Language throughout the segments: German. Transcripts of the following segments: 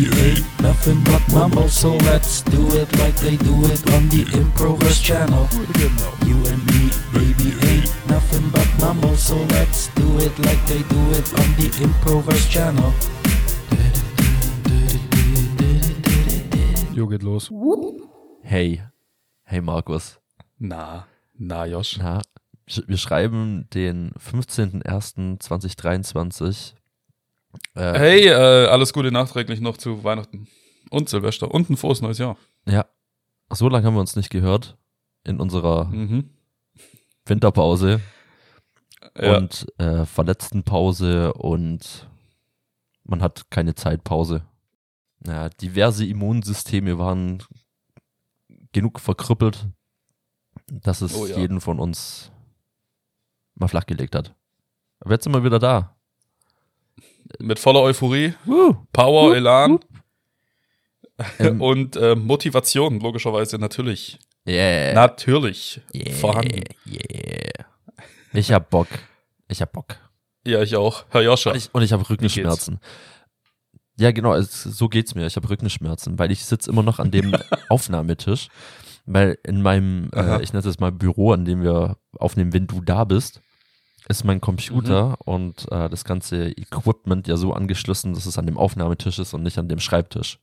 baby ain't nothing but mambo. So let's do it like they do it on the Improverse channel. You and me, baby ain't nothing but mambo. So let's do it like they do it on the Improverse channel. Jo, geht los. Hey, hey Markus. Na, na, Josh. Na, wir schreiben den 15.01.2023. Äh, Hey, äh, alles Gute nachträglich noch zu Weihnachten und Silvester und ein frohes neues Jahr. Ja, so lange haben wir uns nicht gehört in unserer Mhm. Winterpause Ja. und äh, Verletztenpause und man hat keine Zeitpause. Ja, diverse Immunsysteme waren genug verkrüppelt, dass es Oh ja. jeden von uns mal flachgelegt hat. Aber jetzt sind wir wieder da. Mit voller Euphorie, Woo. Power, Elan Ähm, und äh, Motivation, logischerweise natürlich. yeah. Natürlich yeah. vorhanden. Yeah. Ich hab Bock. Ich hab Bock. Ja, ich auch. Herr Joscha. Und ich, und ich habe Rückenschmerzen. Ja, genau, es, so geht's mir. Ich habe Rückenschmerzen, weil ich sitze immer noch an dem Aufnahmetisch, weil in meinem, äh, ich nenne es mal Büro, an dem wir aufnehmen, wenn du da bist, ist mein Computer Mhm. und äh, das ganze Equipment ja so angeschlossen, dass es an dem Aufnahmetisch ist und nicht an dem Schreibtisch.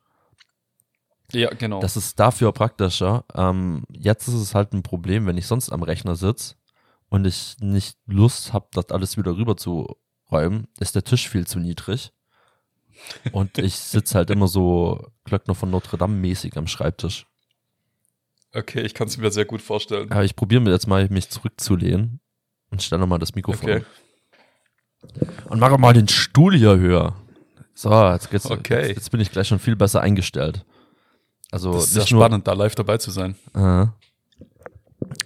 ja, genau. Das ist dafür praktischer. Ähm, jetzt ist es halt ein Problem, wenn ich sonst am Rechner sitze und ich nicht Lust habe, das alles wieder rüber zu räumen, ist der Tisch viel zu niedrig. Und ich sitze halt immer so Glöckner von Notre Dame mäßig am Schreibtisch. okay, ich kann es mir sehr gut vorstellen. Aber ich probiere mir jetzt mal, mich zurückzulehnen und stelle mal das Mikrofon. Okay. Und mache mal den Stuhl hier höher. So, jetzt, geht's, Okay. jetzt, jetzt bin ich gleich schon viel besser eingestellt. Also Das ist sehr nur, spannend, da live dabei zu sein. Äh.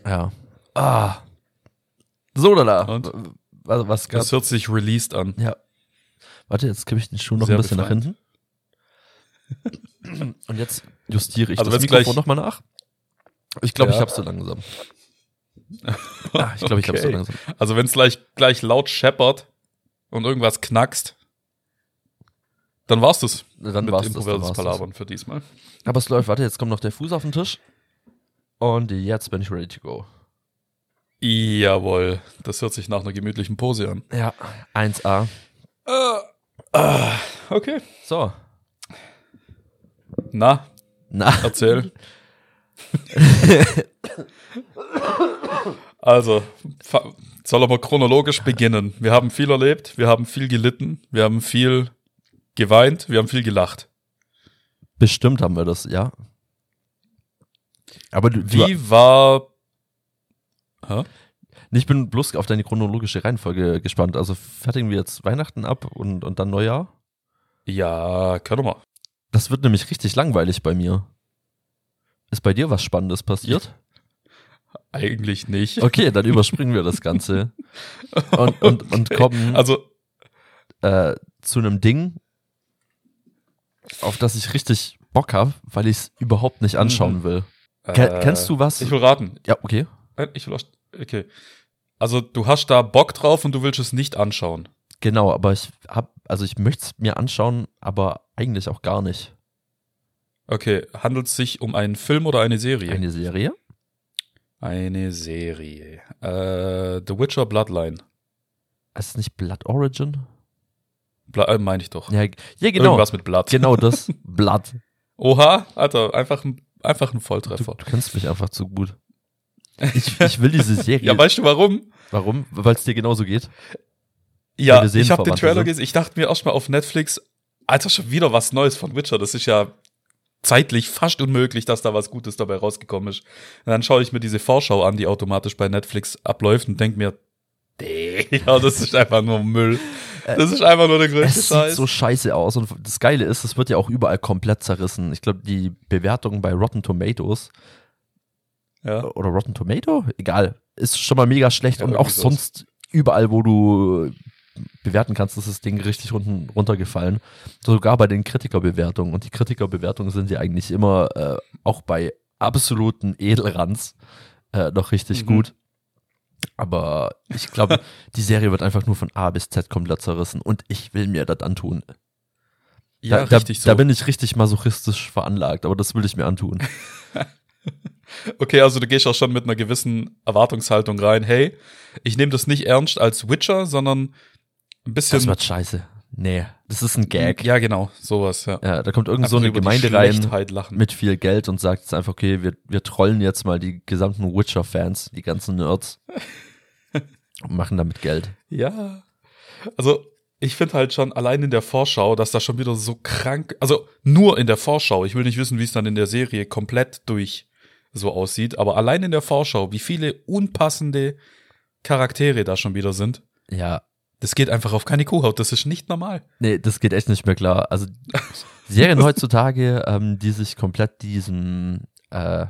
Ja. Ah. So, da. Und? Was, was gab? Das hört sich released an. Ja. Warte, jetzt kippe ich den Schuh noch Sehr ein bisschen befreiend. nach hinten. Und jetzt justiere ich Also das Mikrofon nochmal nach. Ich glaube, Ja. ich hab's so langsam. Ah, ich glaube, ich hab's so Okay. langsam. Also wenn es gleich, gleich laut scheppert und irgendwas knackst, dann war's das. Dann mit war's das, dann war's das. Palabern für diesmal. Aber es läuft, warte, jetzt kommt noch der Fuß auf den Tisch. Und jetzt bin ich ready to go. Jawohl, das hört sich nach einer gemütlichen Pose an. Ja, 1A. Ah, okay. So. Na, Na, erzähl. also, soll aber chronologisch beginnen. Wir haben viel erlebt, wir haben viel gelitten, wir haben viel geweint, wir haben viel gelacht. bestimmt haben wir das, ja. Aber du, du, Wie war. Hä? Ich bin bloß auf deine chronologische Reihenfolge gespannt. Also fertigen wir jetzt Weihnachten ab und, und dann Neujahr? Ja, können wir. Das wird nämlich richtig langweilig bei mir. Ist bei dir was Spannendes passiert? Eigentlich nicht. Okay, dann überspringen wir das Ganze und, und, und kommen Also, äh, zu einem Ding, auf das ich richtig Bock habe, weil ich es überhaupt nicht anschauen Mhm. will. Ken, kennst du was? Ich will raten. ja, okay. Äh, Ich will. auch- Okay. Also, du hast da Bock drauf und du willst es nicht anschauen. Genau, aber ich hab, also ich möchte es mir anschauen, aber eigentlich auch gar nicht. Okay, handelt es sich um einen Film oder eine Serie? Eine Serie? Eine Serie. Äh, The Witcher Bloodline. Ist es nicht Blood Origin? Bla äh, meine ich doch. Ja, ja genau. Irgendwas mit Blood. Genau das. Blood. Oha, Alter, einfach ein, einfach ein Du, Volltreffer. du kennst mich einfach zu gut. Ich, ich will diese Serie. Ja, weißt du warum? Warum? Weil es dir genauso geht. Ja, ich habe den Trailer gesehen. Ich dachte mir erst mal auf Netflix, Alter, schon wieder was Neues von Witcher. Das ist ja zeitlich fast unmöglich, dass da was Gutes dabei rausgekommen ist. Und dann schaue ich mir diese Vorschau an, die automatisch bei Netflix abläuft und denke mir, ja, das ist einfach nur Müll. Das ist einfach nur der größte Es sieht Scheiß. so scheiße aus und das Geile ist, es wird ja auch überall komplett zerrissen. Ich glaube, die Bewertung bei Rotten Tomatoes ja. oder Rotten Tomato, egal, ist schon mal mega schlecht Ja, und auch sonst überall, wo du bewerten kannst, ist das Ding richtig unten runtergefallen. Sogar bei den Kritikerbewertungen und die Kritikerbewertungen sind ja eigentlich immer äh, auch bei absoluten Edelranz äh, noch richtig Mhm. gut. Aber ich glaube, die Serie wird einfach nur von A bis Z komplett zerrissen und ich will mir das antun. Ja, da, richtig da, so. Da bin ich richtig masochistisch veranlagt, aber das will ich mir antun. Okay, also du gehst auch schon mit einer gewissen Erwartungshaltung rein. Hey, ich nehme das nicht ernst als Witcher, sondern ein bisschen. Das wird scheiße. Nee, das ist ein Gag. Ja, genau, sowas, ja. Ja, da kommt irgend so eine Gemeinde rein lachen. mit viel Geld und sagt jetzt einfach, okay, wir, wir trollen jetzt mal die gesamten Witcher-Fans, die ganzen Nerds und machen damit Geld. Ja. Also, ich finde halt schon allein in der Vorschau, dass das schon wieder so krank, also nur in der Vorschau, ich will nicht wissen, wie es dann in der Serie komplett durch so aussieht, aber allein in der Vorschau, wie viele unpassende Charaktere da schon wieder sind, Ja, das geht einfach auf keine Kuhhaut, das ist nicht normal. nee, das geht echt nicht mehr klar. Also Serien heutzutage, ähm, die sich komplett diesem äh,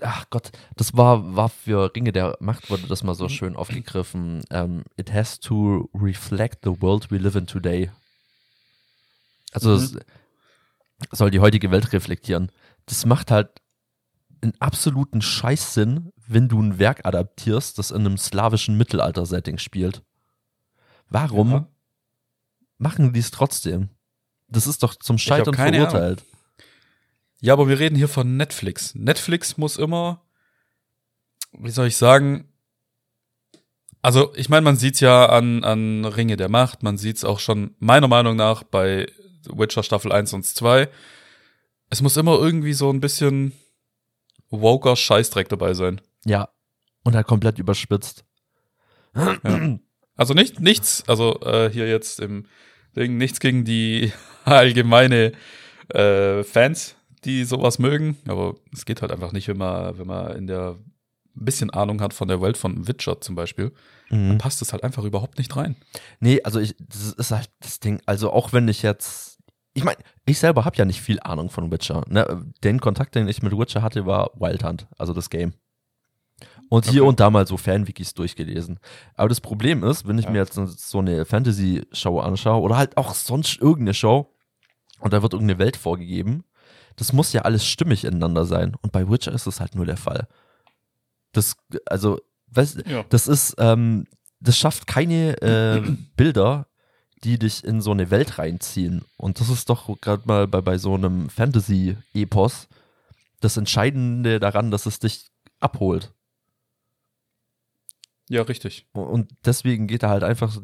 Ach Gott, das war, war für Ringe der Macht, wurde das mal so schön aufgegriffen. Ähm, it has to reflect the world we live in today. Also es soll die heutige Welt reflektieren. Das macht halt einen absoluten Scheißsinn, wenn du ein Werk adaptierst, das in einem slawischen Mittelalter-Setting spielt. Warum Ja. machen die es trotzdem? Das ist doch zum Scheitern keine Ahnung. verurteilt. Ja, aber wir reden hier von Netflix. Netflix muss immer, wie soll ich sagen, also ich meine, man sieht's ja an, an Ringe der Macht, man sieht's auch schon meiner Meinung nach bei Witcher Staffel 1 und 2. Es muss immer irgendwie so ein bisschen woker Scheißdreck dabei sein. Ja. Und halt komplett überspitzt. Also nicht nichts, also äh, hier jetzt im Ding, nichts gegen die allgemeine äh, Fans, die sowas mögen, aber es geht halt einfach nicht, wenn man, wenn man in der ein bisschen Ahnung hat von der Welt von Witcher zum Beispiel, Mhm. passt es halt einfach überhaupt nicht rein. Nee, also ich, das ist halt das Ding. Also auch wenn ich jetzt, ich meine, ich selber habe ja nicht viel Ahnung von Witcher. Ne? Den Kontakt, den ich mit Witcher hatte, war Wild Hunt, also das Game. Und hier Okay. und da mal so Fanwikis durchgelesen. Aber das Problem ist, wenn ich Ja. mir jetzt so eine Fantasy-Show anschaue oder halt auch sonst irgendeine Show und da wird irgendeine Welt vorgegeben, das muss ja alles stimmig ineinander sein. Und bei Witcher ist es halt nur der Fall. Das, also, weißt, Ja. das ist, ähm, das schafft keine äh, Bilder, die dich in so eine Welt reinziehen. Und das ist doch gerade mal bei, bei so einem Fantasy-Epos das Entscheidende daran, dass es dich abholt. Ja, richtig. Und deswegen geht da halt einfach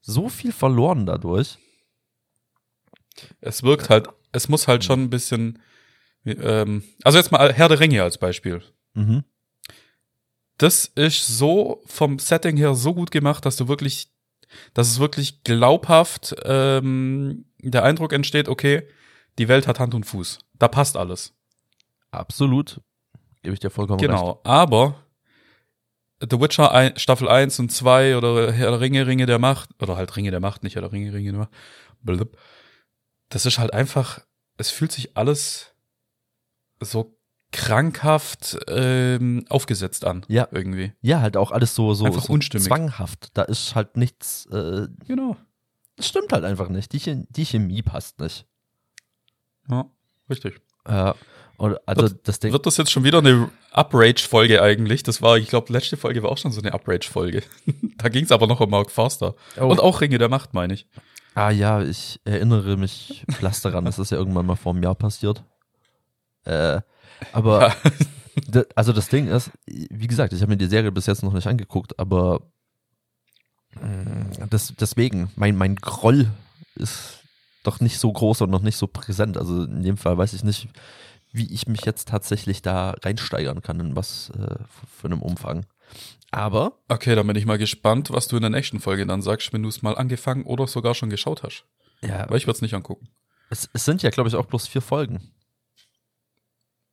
so viel verloren dadurch. Es wirkt halt, es muss halt schon ein bisschen, ähm, also jetzt mal Herr der Ringe als Beispiel. Mhm. das ist so vom Setting her so gut gemacht, dass du wirklich, dass es wirklich glaubhaft ähm, der Eindruck entsteht, okay, die Welt hat Hand und Fuß. Da passt alles. Absolut. Gebe ich dir vollkommen recht. Genau. Aber The Witcher Staffel 1 und 2 oder Herr der Ringe, Ringe der Macht, oder halt Ringe der Macht, nicht Herr der Ringe, Ringe der Macht. Blub. Das ist halt einfach, es fühlt sich alles so krankhaft ähm, aufgesetzt an. Ja. Irgendwie. Ja, halt auch alles so, so, Einfach so unstimmig. zwanghaft. Da ist halt nichts, äh, Genau. das stimmt halt einfach nicht. Die, Chem- die Chemie passt nicht. Ja, richtig. Äh, und also Wird- das Ding. Wird das jetzt schon wieder eine Uprage-Folge eigentlich? Das war, ich glaube, letzte Folge war auch schon so eine Uprage-Folge. da ging es aber noch um Mark Forster. Oh. Und auch Ringe der Macht, meine ich. Ah ja, ich erinnere mich fast daran, das ist ja irgendwann mal vor einem Jahr passiert. Äh, aber d- also das Ding ist, wie gesagt, ich habe mir die Serie bis jetzt noch nicht angeguckt, aber mh, das, deswegen, mein, mein Groll ist doch nicht so groß und noch nicht so präsent. Also in dem Fall weiß ich nicht, wie ich mich jetzt tatsächlich da reinsteigern kann, in was äh, für einem Umfang. Aber Okay, dann bin ich mal gespannt, was du in der nächsten Folge dann sagst, wenn du es mal angefangen oder sogar schon geschaut hast. ja, Aber ich würde es nicht angucken. es, es sind ja, glaube ich, auch bloß vier Folgen.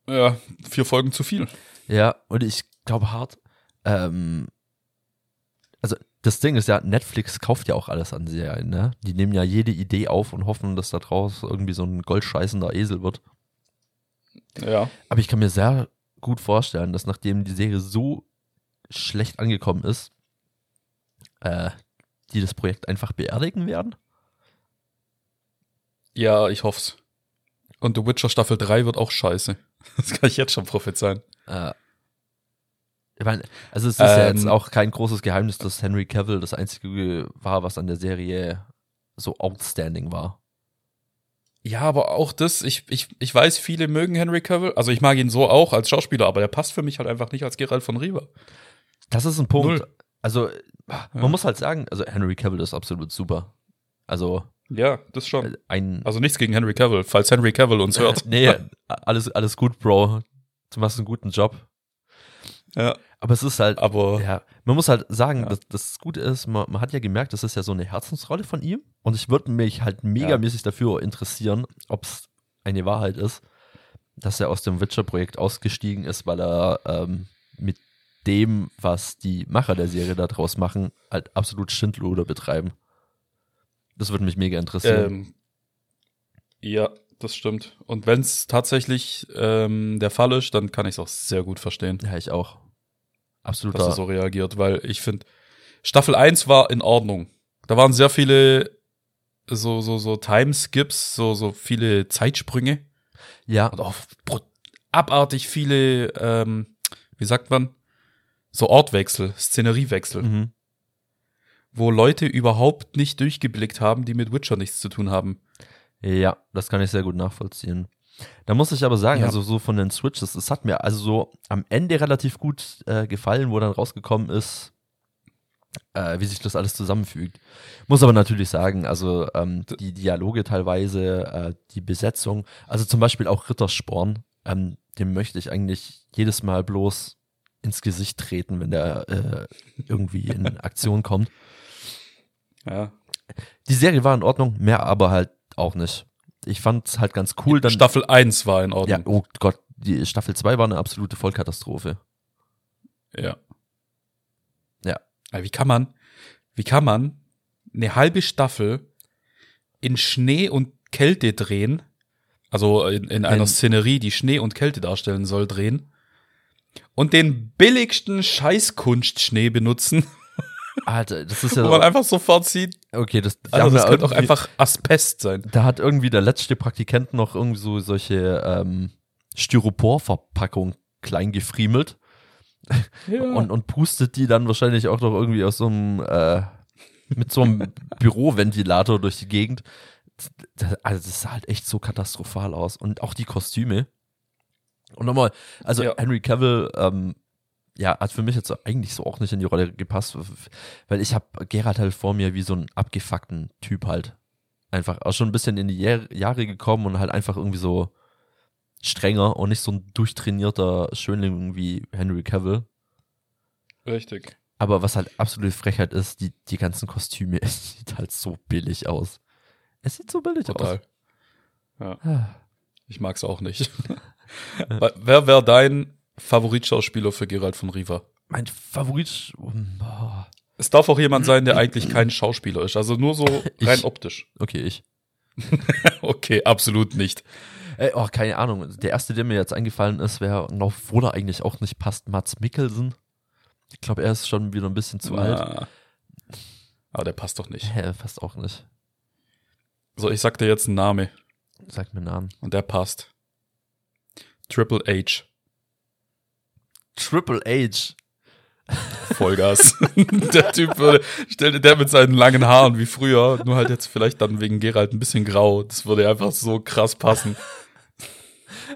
Ja, vier Folgen zu viel. Ja, und ich glaube hart, ähm, also das Ding ist ja, Netflix kauft ja auch alles an Serien, ne? Die nehmen ja jede Idee auf und hoffen, dass da draus irgendwie so ein goldscheißender Esel wird. Ja. Aber ich kann mir sehr gut vorstellen, dass nachdem die Serie so schlecht angekommen ist, äh, die das Projekt einfach beerdigen werden. Ja, ich hoff's. Und The Witcher Staffel 3 wird auch scheiße. Das kann ich jetzt schon prophezeien. Äh, ich meine, also es ist ja Ähm. jetzt auch kein großes Geheimnis, dass Henry Cavill das einzige war, was an der Serie so outstanding war. Ja, aber auch das, ich, ich, ich weiß, viele mögen Henry Cavill. Also ich mag ihn so auch als Schauspieler, aber der passt für mich halt einfach nicht als Geralt von Riva. Das ist ein Punkt. Null. Also, man Ja. muss halt sagen, also Henry Cavill ist absolut super. Also, Ja, das schon. äh, ein. Also nichts gegen Henry Cavill, falls Henry Cavill uns hört. nee, alles, alles gut, Bro. Du machst einen guten Job. Ja, Aber es ist halt, aber ja, man muss halt sagen, Ja. dass das Gute ist, man, man hat ja gemerkt, das ist ja so eine Herzensrolle von ihm. Und ich würde mich halt megamäßig dafür interessieren, ob es eine Wahrheit ist, dass er aus dem Witcher-Projekt ausgestiegen ist, weil er ähm, mit dem, was die Macher der Serie daraus machen, halt absolut Schindluder betreiben. Das würde mich mega interessieren. ähm, ja, das stimmt. Und wenn es tatsächlich ähm, der Fall ist, dann kann ich es auch sehr gut verstehen, ja, ich auch. Absolut. dass er so reagiert, weil ich finde, Staffel 1 war in Ordnung. Da waren sehr viele so, so, so Timeskips, so, so viele Zeitsprünge. Ja, und auch abartig viele, ähm, wie sagt man, so Ortwechsel, Szeneriewechsel, mhm. Wo Leute überhaupt nicht durchgeblickt haben, die mit Witcher nichts zu tun haben. Ja, das kann ich sehr gut nachvollziehen. Da muss ich aber sagen, Ja. also so von den Switches, es hat mir also so am Ende relativ gut äh, gefallen, wo dann rausgekommen ist, äh, wie sich das alles zusammenfügt. Muss aber natürlich sagen, also ähm, die Dialoge teilweise, äh, die Besetzung, also zum Beispiel auch Rittersporn, ähm, dem möchte ich eigentlich jedes Mal bloß ins Gesicht treten, wenn der äh, irgendwie in Aktion kommt. Ja. Die Serie war in Ordnung, mehr aber halt auch nicht. Ich fand es halt ganz cool. Dann, Staffel 1 war in ja, Ordnung. oh Gott, die Staffel 2 war eine absolute Vollkatastrophe. Ja. Ja. Aber Wie kann man, wie kann man eine halbe Staffel in Schnee und Kälte drehen, also in, in einer In- Szenerie, die Schnee und Kälte darstellen soll, drehen und den billigsten Scheißkunstschnee benutzen, Alter, das ist wo ja. man einfach sofort sieht, okay, das, da also das könnte auch einfach Asbest sein. Da hat irgendwie der letzte Praktikant noch irgendwie so solche ähm, Styroporverpackung klein gefriemelt Ja. und, und pustet die dann wahrscheinlich auch noch irgendwie aus so einem, äh, mit so einem Büroventilator durch die Gegend. Das, also das sah halt echt so katastrophal aus. Und auch die Kostüme. Und nochmal, also Ja. Henry Cavill, ähm, ja, hat für mich jetzt eigentlich so auch nicht in die Rolle gepasst, weil ich habe Gerard halt vor mir wie so einen abgefuckten Typ halt. Einfach auch schon ein bisschen in die Jahr- Jahre gekommen und halt einfach irgendwie so strenger und nicht so ein durchtrainierter Schönling wie Henry Cavill. Richtig. Aber was halt absolute Frechheit ist, die, die ganzen Kostüme, es sieht halt so billig aus. Es sieht so billig Total. aus. Ah. Ich mag's auch nicht. Wer- Wer wäre dein Favoritschauspieler für Gerald von Riva? Mein Favorit. Boah. Es darf auch jemand sein, der eigentlich kein Schauspieler ist, also nur so rein Ich. optisch. Okay, ich. Okay, absolut nicht. Ey, oh, keine Ahnung. Der erste, der mir jetzt eingefallen ist, wäre, obwohl er eigentlich auch nicht passt, Mats Mikkelsen. Ich glaube, er ist schon wieder ein bisschen zu alt. Ah. Aber der passt doch nicht. Hä, fast auch nicht. So, ich sag dir jetzt einen Namen Sag mir einen Namen. und der passt. Triple H. Triple H. Vollgas. der Typ würde, stell dir der mit seinen langen Haaren wie früher, nur halt jetzt vielleicht dann wegen Gerald ein bisschen grau. Das würde einfach so krass passen.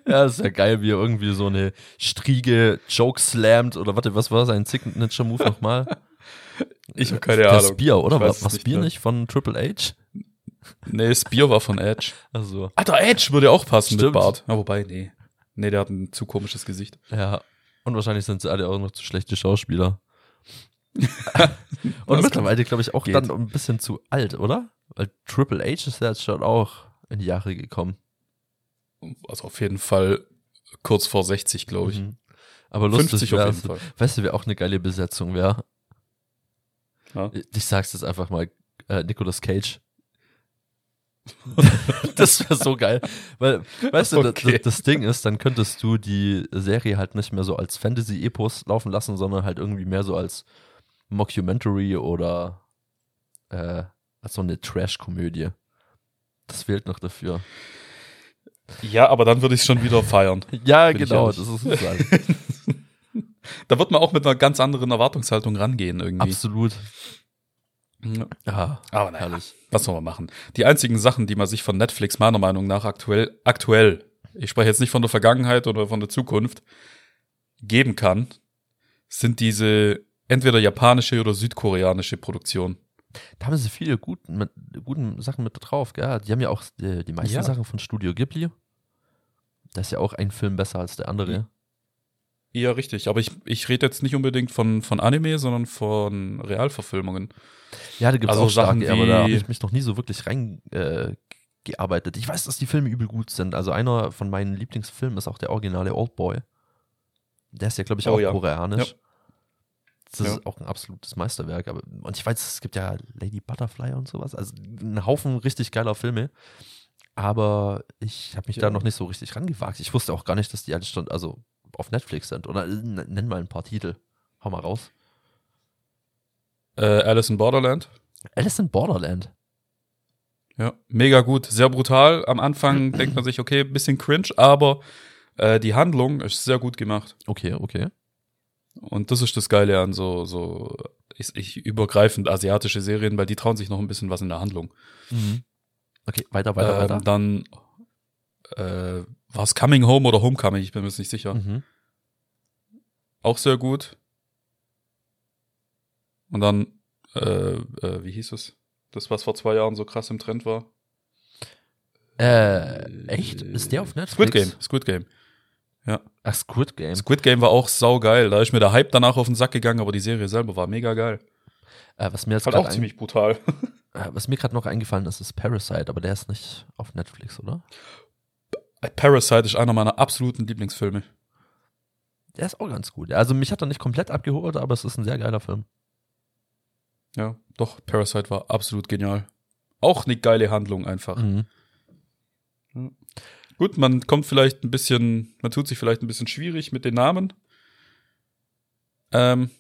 Ja, ist ja geil, wie er irgendwie so eine Striege Joke slammt oder warte, was war sein Signature-Move nochmal? Ich habe keine Ahnung. Spear, oder? Ich War, es war nicht Spear mehr. nicht von Triple H? Nee, Spear war von Edge. Also, Alter, Edge würde auch passen Stimmt. mit Bart. Ja, wobei, nee. Nee, der hat ein zu komisches Gesicht. ja. Und wahrscheinlich sind sie alle auch noch zu schlechte Schauspieler. Und mittlerweile, glaube ich, auch geht. dann ein bisschen zu alt, oder? Weil Triple H ist ja jetzt schon auch in die Jahre gekommen. Also auf jeden Fall kurz vor 60, glaube ich. Mhm. Aber lustig 50 auf wäre, jeden Fall. weißt du, wer auch eine geile Besetzung wäre? Ja. Ich sag's jetzt einfach mal, äh, Nicolas Cage. das wäre so geil. Weil, weißt du, Okay. das, das Ding ist, dann könntest du die Serie halt nicht mehr so als Fantasy-Epos laufen lassen, sondern halt irgendwie mehr so als Mockumentary oder äh, als so eine Trash-Komödie. Das fehlt noch dafür. Ja, aber dann würde ich schon wieder feiern. Ja, genau, das ist es halt. Da wird man auch mit einer ganz anderen Erwartungshaltung rangehen irgendwie. Absolut. Ja. Ah, Aber naja, herrlich. was soll man machen? Die einzigen Sachen, die man sich von Netflix meiner Meinung nach aktuell, aktuell, ich spreche jetzt nicht von der Vergangenheit oder von der Zukunft, geben kann, sind diese entweder japanische oder südkoreanische Produktion. Da haben sie viele gut, mit, guten Sachen mit drauf, gell? Die haben ja auch die, die meisten Ja. Sachen von Studio Ghibli. Da ist ja auch ein Film besser als der andere. Ja, richtig. Aber ich, ich rede jetzt nicht unbedingt von, von Anime, sondern von Realverfilmungen. Ja, da gibt es Also auch starke, Sachen aber da habe ich mich noch nie so wirklich rein äh, gearbeitet. Ich weiß, dass die Filme übel gut sind. Also einer von meinen Lieblingsfilmen ist auch der originale Oldboy. Der ist ja, glaube ich, Oh auch ja. koreanisch. Ja. Das Ja. ist auch ein absolutes Meisterwerk. Aber, und ich weiß, es gibt ja Lady Butterfly und sowas. Also ein Haufen richtig geiler Filme. Aber ich habe mich Ja. da noch nicht so richtig rangewagt. Ich wusste auch gar nicht, dass die alle schon, also auf Netflix sind. Oder äh, nenn mal ein paar Titel. Hau mal raus. Äh, Alice in Borderland. Alice in Borderland. Ja, mega gut, sehr brutal. Am Anfang denkt man sich, okay, bisschen cringe, aber äh, die Handlung ist sehr gut gemacht. Okay, okay. Und das ist das Geile an so, so ich, ich übergreifend asiatische Serien, weil die trauen sich noch ein bisschen was in der Handlung. Okay, weiter, weiter, weiter. Ähm, dann äh, war es Coming Home oder Homecoming, ich bin mir jetzt nicht sicher. Mhm. Auch sehr gut. Und dann, äh, äh, wie hieß es? Das, was vor zwei Jahren so krass im Trend war. Äh, echt? Ist der auf Netflix? Squid Game, Squid Game. Ach, Squid Game. Squid Game war auch saugeil. Da ist mir der Hype danach auf den Sack gegangen, aber die Serie selber war mega geil. Äh, was mir jetzt Halt auch ziemlich brutal. äh, was mir gerade noch eingefallen ist, ist Parasite, aber der ist nicht auf Netflix, oder? Parasite ist einer meiner absoluten Lieblingsfilme. Der ist auch ganz gut. Also mich hat er nicht komplett abgeholt, aber es ist ein sehr geiler Film. Ja, doch, Parasite war absolut genial. Auch eine geile Handlung einfach. Mhm. Gut, man kommt vielleicht ein bisschen, man tut sich vielleicht ein bisschen schwierig mit den Namen. Ähm,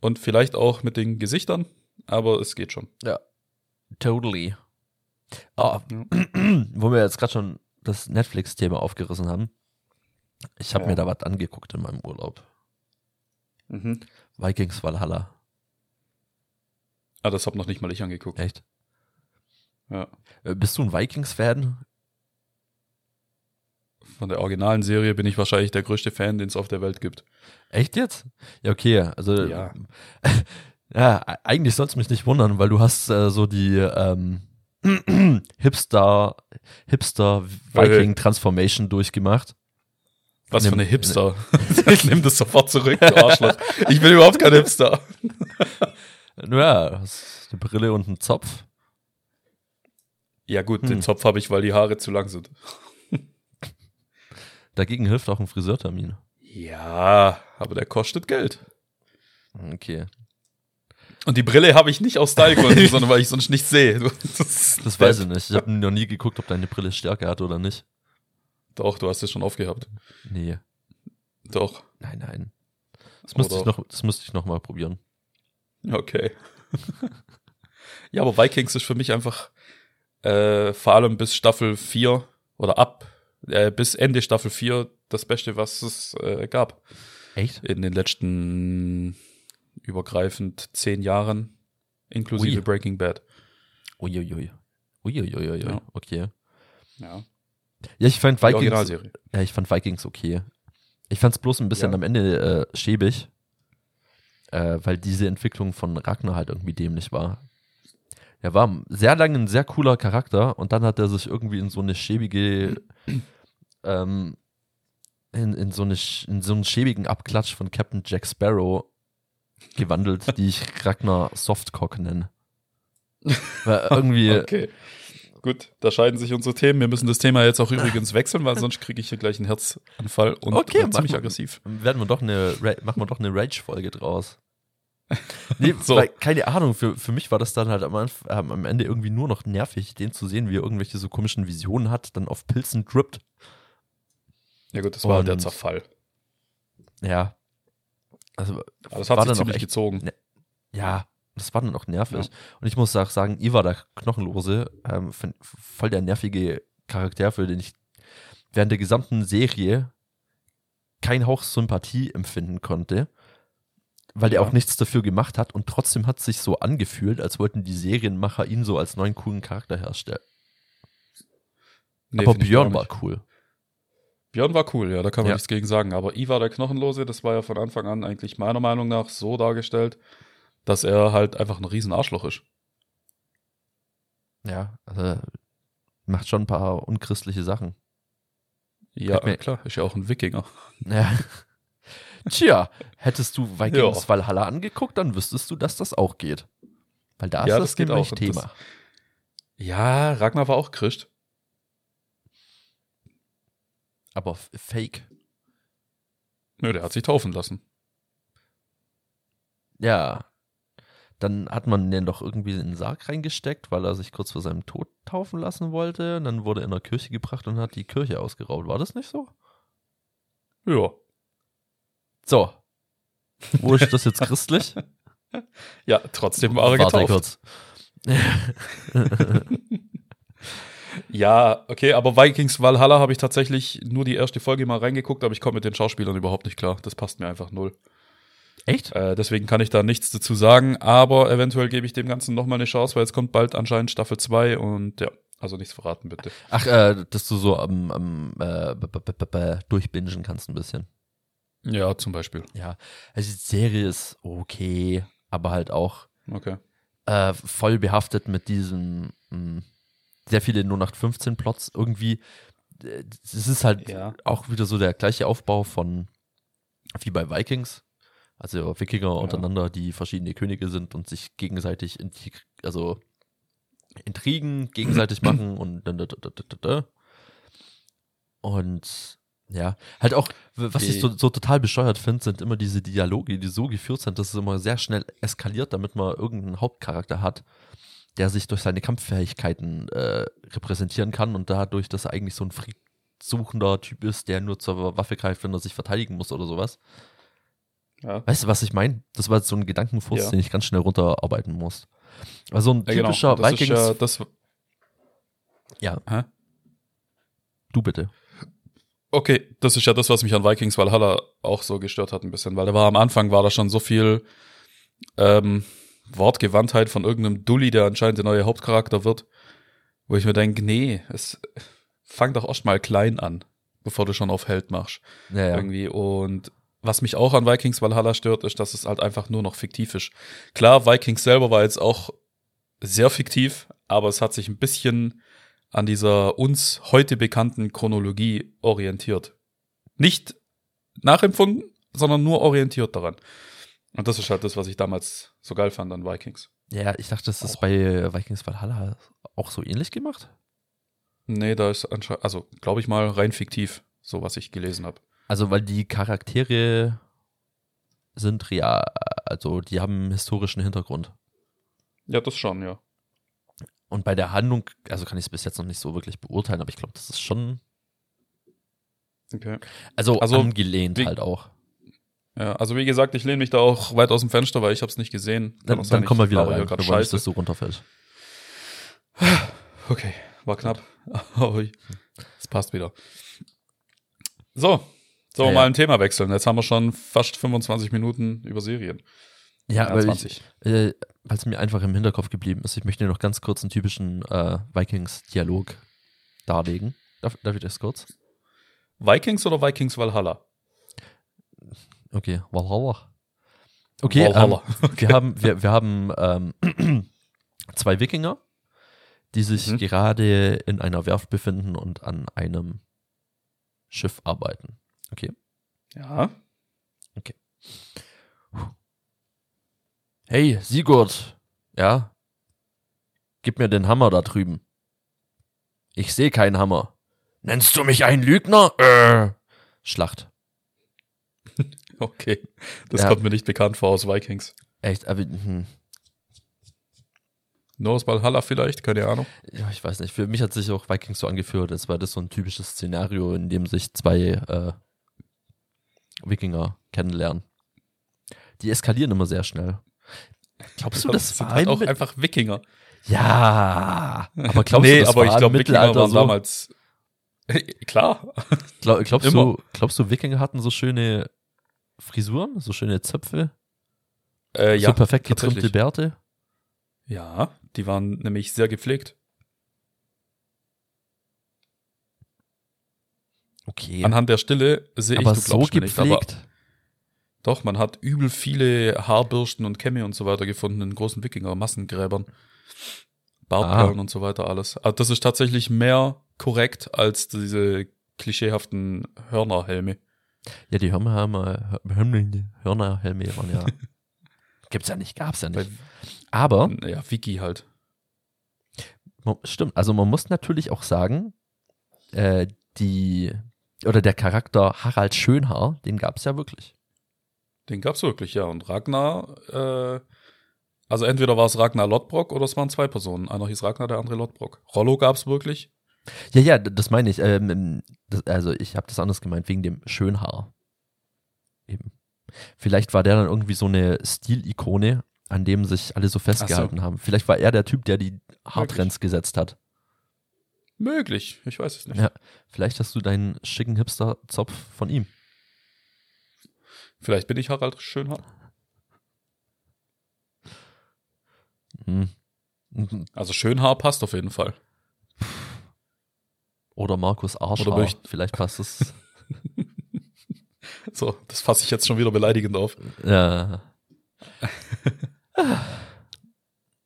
und vielleicht auch mit den Gesichtern, aber es geht schon. Totally. Oh, Ja. wo wir jetzt gerade schon das Netflix-Thema aufgerissen haben. Ich habe Ja. mir da was angeguckt in meinem Urlaub. Mhm. Vikings Valhalla. Ah, das hab noch nicht mal ich angeguckt. Echt? Ja. Äh, Bist du ein Vikings-Fan? Von der originalen Serie bin ich wahrscheinlich der größte Fan, den es auf der Welt gibt. Echt jetzt? Ja, okay. Also, Ja. ja, e- eigentlich soll es mich nicht wundern, weil du hast äh, so die ähm, Hipster, Hipster Viking Transformation durchgemacht. Was Nimm- für eine Hipster. ich nehme das sofort zurück, du Arschloch. Ich bin überhaupt kein Hipster. Naja, eine Brille und einen Zopf. Ja gut, Hm. den Zopf habe ich, weil die Haare zu lang sind. Dagegen hilft auch ein Friseurtermin. Ja, aber der kostet Geld. Okay. Und die Brille habe ich nicht aus Stylegründen, sondern weil ich sonst nicht sehe. Das, Das weiß ich nicht. Ich habe noch nie geguckt, ob deine Brille Stärke hat oder nicht. Doch, du hast es schon aufgehabt. Nee. Doch. Nein, nein. Das müsste ich noch, das müsste ich noch mal probieren. Okay. ja, aber Vikings ist für mich einfach äh, vor allem bis Staffel 4 oder ab äh, bis Ende Staffel 4 das Beste, was es äh, gab Echt? in den letzten übergreifend zehn Jahren, inklusive Ui. Breaking Bad. Uiuiui. Uiuiui. Ja. Okay. Ja, Ja, ich fand Vikings. Ja, ich fand Vikings okay. Ich fand es bloß ein bisschen Ja. am Ende äh, schäbig, äh, weil diese Entwicklung von Ragnar halt irgendwie dämlich war. Er war sehr lange ein sehr cooler Charakter und dann hat er sich irgendwie in so eine schäbige, ähm, in, in, so eine, in so einen schäbigen Abklatsch von Captain Jack Sparrow gewandelt, die ich Ragnar Softcock nenne. Weil irgendwie, Okay. Gut, da scheiden sich unsere Themen. Wir müssen das Thema jetzt auch übrigens wechseln, weil sonst kriege ich hier gleich einen Herzanfall und Okay, bin ziemlich aggressiv. werden wir doch eine, machen wir doch eine Rage-Folge draus. Nee, So. weil, keine Ahnung, für, für mich war das dann halt am, Anf- ähm, am Ende irgendwie nur noch nervig, den zu sehen, wie er irgendwelche so komischen Visionen hat, dann auf Pilzen drippt. Ja gut, das war der Und- Zerfall. Ja. Also, Aber das hat war sich dann auch ziemlich echt- gezogen. ja, das war dann auch nervig. Und ich muss auch sagen, Ivar, der Knochenlose, ähm, voll der nervige Charakter, für den ich während der gesamten Serie kein Hauch Sympathie empfinden konnte. weil der Ja. auch nichts dafür gemacht hat und trotzdem hat es sich so angefühlt, als wollten die Serienmacher ihn so als neuen coolen Charakter herstellen. Nee, Aber Björn war cool. Björn war cool, ja, da kann man Ja. nichts gegen sagen. Aber Ivar der Knochenlose, das war ja von Anfang an eigentlich meiner Meinung nach so dargestellt, dass er halt einfach ein riesen Arschloch ist. Ja, also macht schon ein paar unchristliche Sachen. Ja, mir- klar, ist ja auch ein Wikinger. Ja. Tja, hättest du Vikings Ja. Valhalla angeguckt, dann wüsstest du, dass das auch geht. Weil da ist Ja, das, das geht nämlich auch. Thema. das- Ja, Ragnar war auch Christ. Aber fake. Nö, der hat sich taufen lassen. Ja. Dann hat man den doch irgendwie in den Sarg reingesteckt, weil er sich kurz vor seinem Tod taufen lassen wollte. Und dann wurde er in der Kirche gebracht und hat die Kirche ausgeraubt. War das nicht so? Ja. So. Wo ist das jetzt christlich? Ja, trotzdem war er Warte getauft. kurz. Ja, okay, aber Vikings Valhalla habe ich tatsächlich nur die erste Folge mal reingeguckt, aber ich komme mit den Schauspielern überhaupt nicht klar. Das passt mir einfach null. Echt? Äh, deswegen kann ich da nichts dazu sagen, aber eventuell gebe ich dem Ganzen nochmal eine Chance, weil es kommt bald anscheinend Staffel 2 und ja, also nichts verraten bitte. Ach, äh, dass du so am, am äh, b- b- b- b- durchbingen kannst ein bisschen. Ja, zum Beispiel. Ja, also die Serie ist okay, aber halt auch Okay. äh, voll behaftet mit diesem mh, sehr viele 0815 Plots irgendwie. äh, Es ist halt Ja. auch wieder so der gleiche Aufbau von wie bei Vikings. Also Wikinger untereinander, die verschiedene Könige sind und sich gegenseitig intrig also Intrigen gegenseitig machen und da, da, da, da, da, da. und ja, halt auch, was ich so, so total bescheuert finde, sind immer diese Dialoge, die so geführt sind, dass es immer sehr schnell eskaliert, damit man irgendeinen Hauptcharakter hat, der sich durch seine Kampffähigkeiten äh, repräsentieren kann und dadurch, dass er eigentlich so ein friedsuchender Typ ist, der nur zur Waffe greift, wenn er sich verteidigen muss oder sowas. Ja. Weißt du, was ich meine? Das war jetzt so ein Gedankenfuß, Ja. den ich ganz schnell runterarbeiten muss. Also ein Ja, genau. typischer Das ist Vikings. ja das. ja, Hä? du bitte. Okay, das ist ja das, was mich an Vikings Valhalla auch so gestört hat ein bisschen, weil da war am Anfang war da schon so viel ähm, Wortgewandtheit von irgendeinem Dulli, der anscheinend der neue Hauptcharakter wird, wo ich mir denke, nee, es fang doch erst mal klein an, bevor du schon auf Held machst. Ja, ja. irgendwie. Und was mich auch an Vikings Valhalla stört, ist, dass es halt einfach nur noch fiktiv ist. Klar, Vikings selber war jetzt auch sehr fiktiv, aber es hat sich ein bisschen an dieser uns heute bekannten Chronologie orientiert. Nicht nachempfunden, sondern nur orientiert daran. Und das ist halt das, was ich damals so geil fand an Vikings. Ja, ich dachte, das ist Auch. bei Vikings Valhalla auch so ähnlich gemacht. Nee, da ist anscheinend, also glaube ich mal rein fiktiv, so was ich gelesen habe. Also, weil die Charaktere sind real, also die haben einen historischen Hintergrund. Ja, das schon, ja. Und bei der Handlung, also kann ich es bis jetzt noch nicht so wirklich beurteilen, aber ich glaube, das ist schon, Okay. also, Also, angelehnt wie- halt auch. Ja, also wie gesagt, ich lehne mich da auch weit aus dem Fenster, weil ich habe es nicht gesehen. Kann Dann, sein, dann kommen wir wieder rein, nicht, Scheiße. dass du runterfällst. Okay, war knapp. Es passt wieder. So, so Ja, mal ein Thema wechseln. Jetzt haben wir schon fast 25 Minuten über Serien. Ja, weil ich, 20. äh, weil es mir einfach im Hinterkopf geblieben ist, ich möchte dir noch ganz kurz einen typischen äh, Vikings-Dialog darlegen. Darf, darf ich das kurz? Vikings oder Vikings Valhalla? Okay, Valhalla. Okay, Valhalla. Ähm, wir haben, wir, wir haben ähm, zwei Wikinger, die sich Mhm. gerade in einer Werft befinden und an einem Schiff arbeiten. Okay. Ja. Hey, Sigurd. Ja? Gib mir den Hammer da drüben. Ich sehe keinen Hammer. Nennst du mich einen Lügner? Äh. Schlacht. Okay. Das Ja. kommt mir nicht bekannt vor aus Vikings. Echt, aber hm, Nur aus Valhalla vielleicht, keine Ahnung. ja, ich weiß nicht. Für mich hat sich auch Vikings so angeführt, als wäre das so ein typisches Szenario, in dem sich zwei äh, Wikinger kennenlernen. Die eskalieren immer sehr schnell. Glaubst du, das war halt auch Mit- einfach Wikinger. Ja, aber glaubst nee, du, das aber war ich Wikinger Mittelalter waren so? damals. Klar. Glaub, glaubst, Immer. du, glaubst du, Wikinger hatten so schöne Frisuren, so schöne Zöpfe? Äh, ja, so perfekt getrimmte. Bärte. Ja, die waren nämlich sehr gepflegt. Okay. Anhand der Stille sehe ich, du so glaubst mir nicht, aber gepflegt. doch, man hat übel viele Haarbürsten und Kämme und so weiter gefunden in großen Wikinger-Massengräbern. Bartperlen Ah. und so weiter alles. Also das ist tatsächlich mehr korrekt als diese klischeehaften Hörnerhelme. Ja, die Hörnerhelme, Hörner- Hörnerhelme waren ja. Gibt's ja nicht, gab's ja nicht. Aber, Ja, Wiki halt. stimmt, also man muss natürlich auch sagen, äh, die, oder der Charakter Harald Schönhaar, den gab's ja wirklich. Den gab's wirklich, ja. Und Ragnar, äh, also entweder war es Ragnar Lodbrok oder es waren zwei Personen. Einer hieß Ragnar, der andere Lodbrok. Rollo gab's wirklich. Ja, ja, das meine ich. Ähm, das, also ich habe das anders gemeint, wegen dem Schönhaar. Eben. Vielleicht war der dann irgendwie so eine Stilikone, an dem sich alle so festgehalten haben. Vielleicht war er der Typ, der die Haartrends gesetzt hat. Möglich, ich weiß es nicht. Ja. Vielleicht hast du deinen schicken Hipster-Zopf von ihm. Vielleicht bin ich Harald Schönhaar. Hm. Also Schönhaar passt auf jeden Fall. Oder Markus Arschhaar. Oder möcht- Vielleicht passt es. So, das fasse ich jetzt schon wieder beleidigend auf. ja,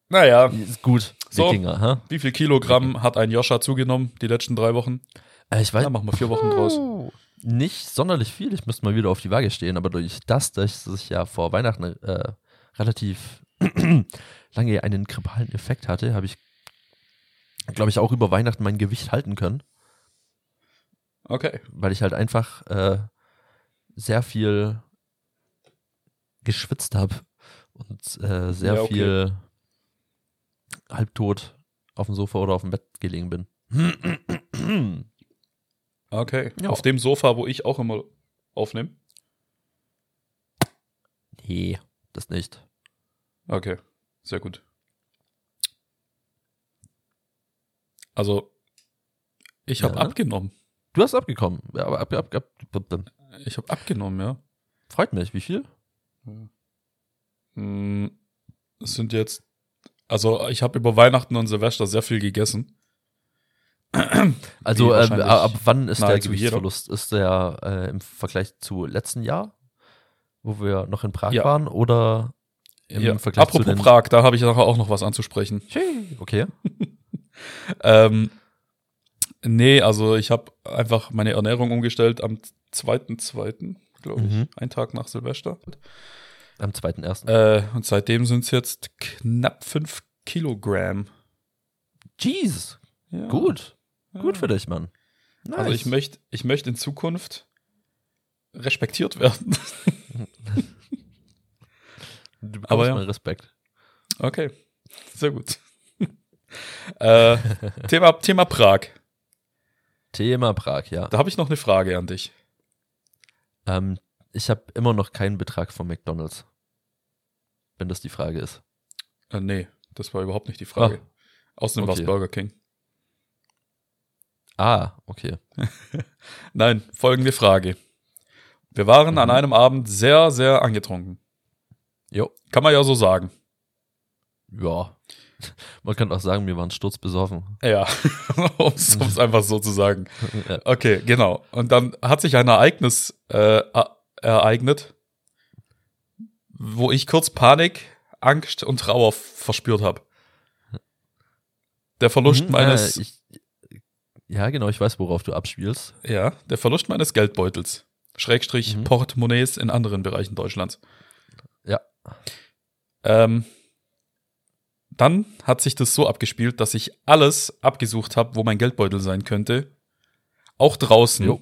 Naja, ist gut. So. Wikinger, hä? wie viel Kilogramm hat ein Joscha zugenommen die letzten drei Wochen? Äh, Ich weiß, Ja, machen wir vier Wochen draus. Nicht sonderlich viel. Ich müsste mal wieder auf die Waage stehen, aber durch das, dass ich ja vor Weihnachten äh, relativ lange einen grippalen Effekt hatte, habe ich, glaube ich, auch über Weihnachten mein Gewicht halten können, Okay. weil ich halt einfach äh, sehr viel geschwitzt habe und äh, sehr Ja, okay. viel halbtot auf dem Sofa oder auf dem Bett gelegen bin. Okay. Ja. Auf dem Sofa, wo ich auch immer aufnehme. nee, das nicht. Okay, sehr gut. Also, ich habe Ja. abgenommen. Du hast abgekommen. Ja, aber ab, ab, ab, ab. Ich habe abgenommen, ja. Freut mich. Wie viel? Hm, Es sind jetzt, also ich habe über Weihnachten und Silvester sehr viel gegessen. Also äh, ab wann ist der Gewichtsverlust? Ist der äh, im Vergleich zu letzten Jahr, wo wir noch in Prag Ja. waren, oder im Ja, Vergleich apropos zu Prag, da habe ich nachher auch noch was anzusprechen. Okay. Ähm, nee, also ich habe einfach meine Ernährung umgestellt am 2.2., glaube ich, Mhm. ein Tag nach Silvester. Am 2.1. Äh, und seitdem sind es jetzt knapp 5 Kilogramm. Jeez. Ja. Gut. Ja. Gut für dich, Mann. Nice. Also ich möchte ich möcht in Zukunft respektiert werden. du bekommst aber ja. mal Respekt. Okay, sehr gut. äh, Thema, Thema Prag. Thema Prag, ja. Da habe ich noch eine Frage an dich. Ähm, ich habe immer noch keinen Betrag von McDonalds. Wenn das die Frage ist. Äh, nee, das war überhaupt nicht die Frage. Außerdem war es okay. Burger King. Ah, okay. Nein, folgende Frage. Wir waren an Mhm. einem Abend sehr, sehr angetrunken. Jo. Kann man ja so sagen. Ja. Man kann auch sagen, wir waren sturzbesoffen. Ja, um es einfach so zu sagen. Okay, genau. Und dann hat sich ein Ereignis äh, ereignet, wo ich kurz Panik, Angst und Trauer verspürt habe. Der Verlust Mhm, meines, Äh, ich, ja, genau, ich weiß, worauf du abspielst. ja, der Verlust meines Geldbeutels. Schrägstrich Mhm. Portemonnaies in anderen Bereichen Deutschlands. Ja. Ähm, dann hat sich das so abgespielt, dass ich alles abgesucht habe, wo mein Geldbeutel sein könnte. Auch draußen. Jo.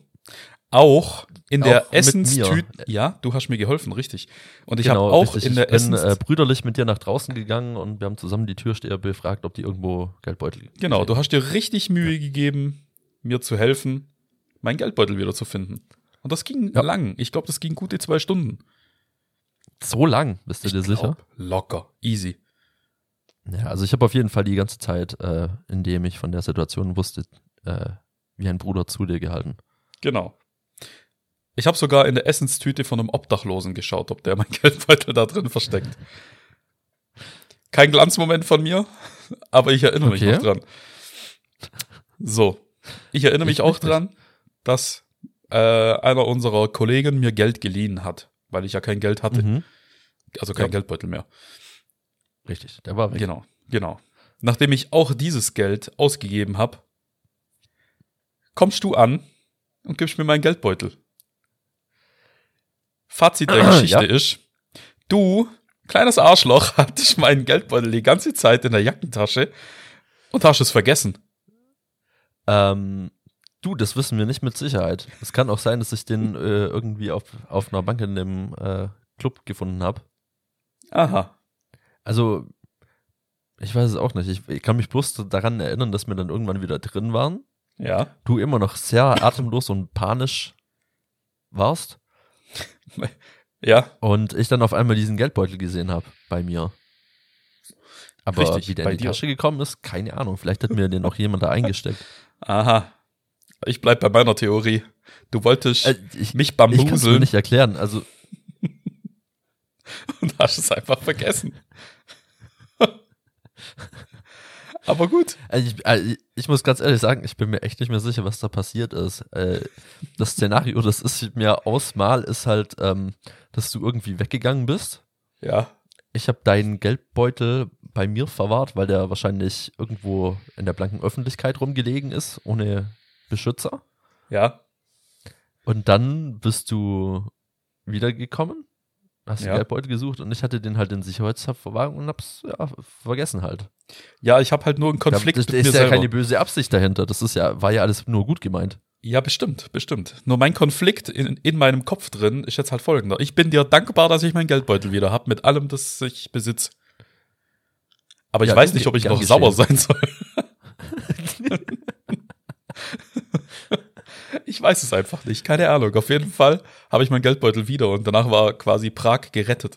Auch in der Auch mit Essenstüte. Ja, du hast mir geholfen, richtig. Und ich genau, habe auch richtig. in der ich bin äh, brüderlich mit dir nach draußen gegangen und wir haben zusammen die Türsteher befragt, ob die irgendwo Geldbeutel genau, du hast dir richtig Mühe gegeben, mir zu helfen, meinen Geldbeutel wieder zu finden. Und das ging Ja. lang. Ich glaube, das ging gute zwei Stunden. So lang, bist du Ich dir sicher? glaub, Locker, easy. Ja, also ich habe auf jeden Fall die ganze Zeit, äh, in dem ich von der Situation wusste, äh, wie ein Bruder zu dir gehalten. Genau. Ich habe sogar in der Essenstüte von einem Obdachlosen geschaut, ob der mein Geldbeutel da drin versteckt. Kein Glanzmoment von mir, aber ich erinnere Okay. mich noch dran. So, ich erinnere mich Ich auch dran, dass äh, einer unserer Kollegen mir Geld geliehen hat, weil ich ja kein Geld hatte, Mhm. also kein Ja. Geldbeutel mehr. Richtig, der war weg. Genau, genau. Nachdem ich auch dieses Geld ausgegeben habe, kommst du an und gibst mir meinen Geldbeutel. Fazit der Geschichte Ja. ist, du, kleines Arschloch, hattest meinen Geldbeutel die ganze Zeit in der Jackentasche und hast es vergessen. Ähm, du, das wissen wir nicht mit Sicherheit. Es kann auch sein, dass ich den äh, irgendwie auf, auf einer Bank in dem äh, Club gefunden habe. Aha. Also, ich weiß es auch nicht. Ich, ich kann mich bloß daran erinnern, dass wir dann irgendwann wieder drin waren. Ja. Du immer noch sehr atemlos und panisch warst. Ja. Und ich dann auf einmal diesen Geldbeutel gesehen habe bei mir. Aber Richtig, wie der in die dir. Tasche gekommen ist, keine Ahnung. Vielleicht hat mir den auch jemand da eingesteckt. Aha. Ich bleib bei meiner Theorie. Du wolltest Äh, ich mich ich kann es bambuseln nicht erklären. Also, und hast es einfach vergessen. Aber gut. Also ich, also ich muss ganz ehrlich sagen, ich bin mir echt nicht mehr sicher, was da passiert ist. Äh, das Szenario, das ist mir ausmal, ist halt, ähm, dass du irgendwie weggegangen bist. Ja. Ich habe deinen Geldbeutel bei mir verwahrt, weil der wahrscheinlich irgendwo in der blanken Öffentlichkeit rumgelegen ist, ohne Beschützer. Ja. Und dann bist du wiedergekommen, hast Ja. den Geldbeutel gesucht und ich hatte den halt in Sicherheitsverwahrung und hab's ja, vergessen halt. Ja, ich habe halt nur einen Konflikt da, das mit ist mir ja selber. keine böse Absicht dahinter. Das ist ja, war ja alles nur gut gemeint. Ja, bestimmt, bestimmt. Nur mein Konflikt in, in meinem Kopf drin ist jetzt halt folgender. Ich bin dir dankbar, dass ich meinen Geldbeutel wieder habe, mit allem, das ich besitze. Aber ich Ja, weiß nicht, ob ich noch geschehen. sauer sein soll. ich weiß es einfach nicht. Keine Ahnung. Auf jeden Fall habe ich meinen Geldbeutel wieder und danach war quasi Prag gerettet.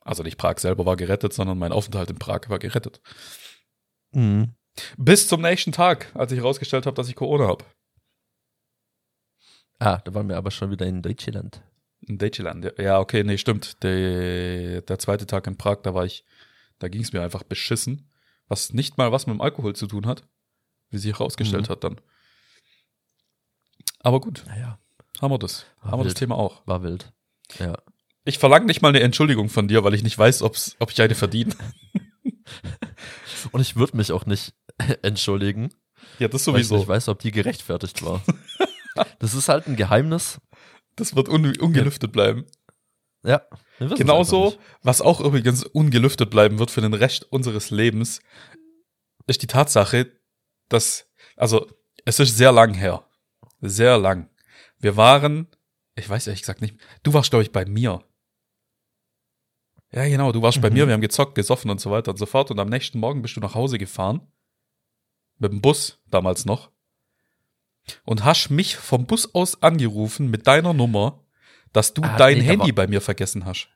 Also nicht Prag selber war gerettet, sondern mein Aufenthalt in Prag war gerettet. Mhm. Bis zum nächsten Tag, als ich herausgestellt habe, dass ich Corona habe. Ah, da waren wir aber schon wieder in Deutschland. In Deutschland, ja. okay, nee, stimmt. Der, der zweite Tag in Prag, da war ich, da ging es mir einfach beschissen, was nicht mal was mit dem Alkohol zu tun hat, wie sich herausgestellt Mhm. hat dann. Aber gut, Naja, haben wir das. War haben wir das wild. Thema auch. war wild. Ja. Ich verlange nicht mal eine Entschuldigung von dir, weil ich nicht weiß, ob's, ob ich eine verdiene. Und ich würde mich auch nicht entschuldigen, Ja, das weil ich sowieso. nicht weiß, ob die gerechtfertigt war. das ist halt ein Geheimnis. Das wird un, ungelüftet bleiben. Ja. Genauso, was auch übrigens ungelüftet bleiben wird für den Rest unseres Lebens, ist die Tatsache, dass, also, es ist sehr lang her. Sehr lang. Wir waren, ich weiß ehrlich gesagt nicht, du warst, glaube ich, bei mir. Ja, genau, du warst bei Mhm. mir, wir haben gezockt, gesoffen und so weiter und so fort. Und am nächsten Morgen bist du nach Hause gefahren. Mit dem Bus, damals noch. Und hast mich vom Bus aus angerufen mit deiner Nummer, dass du Ah, dein nee, Handy bei mir vergessen hast.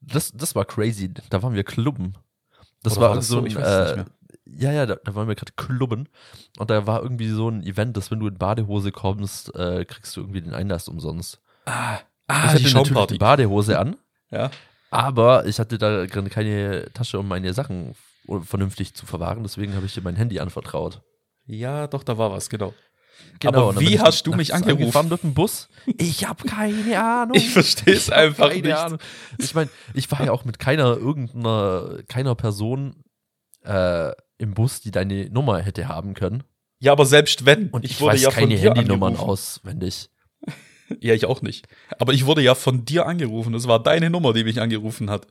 Das, das war crazy. Da waren wir klubben. Das Oder war, war das so ein, Ich weiß es äh, nicht ja, ja, da, da waren wir gerade klubben. Und da war irgendwie so ein Event, dass wenn du in Badehose kommst, äh, kriegst du irgendwie den Einlass umsonst. Ah, ich ah hatte die natürlich die Badehose an, Ja. aber ich hatte da gerade keine Tasche, um meine Sachen vernünftig zu verwahren. Deswegen habe ich dir mein Handy anvertraut. ja, doch, da war was, genau. Genau, Aber wie ich hast du mich angerufen? mit dem Bus? Ich habe keine Ahnung. Ich verstehe es einfach keine nicht. Ahnung. Ich meine, ich war ja auch mit keiner irgendeiner keiner Person äh, im Bus, die deine Nummer hätte haben können. Ja, aber selbst wenn, Und ich, ich weiß ja keine Handynummern auswendig. Ja, ich auch nicht. Aber ich wurde ja von dir angerufen. Es war deine Nummer, die mich angerufen hat.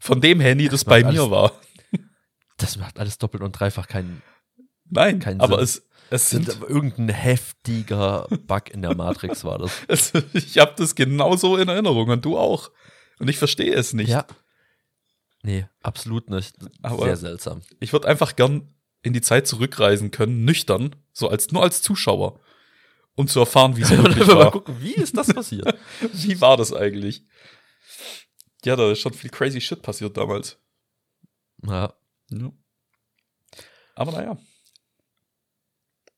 Von dem Handy, das Das bei mir alles- war. Das macht alles doppelt und dreifach keinen. Nein, Keinen aber Sinn. es, es Sind sind, irgendein heftiger Bug in der Matrix war das. es, ich habe das genauso in Erinnerung und du auch. Und ich verstehe es nicht. Ja. Nee, absolut nicht. Aber- Sehr seltsam. Ich würde einfach gern in die Zeit zurückreisen können, nüchtern, so als nur als Zuschauer, um zu erfahren, wie es wirklich mal war. gucken, wie ist das passiert? Wie war das eigentlich? Ja, da ist schon viel crazy shit passiert damals. ja. Ja. Aber naja.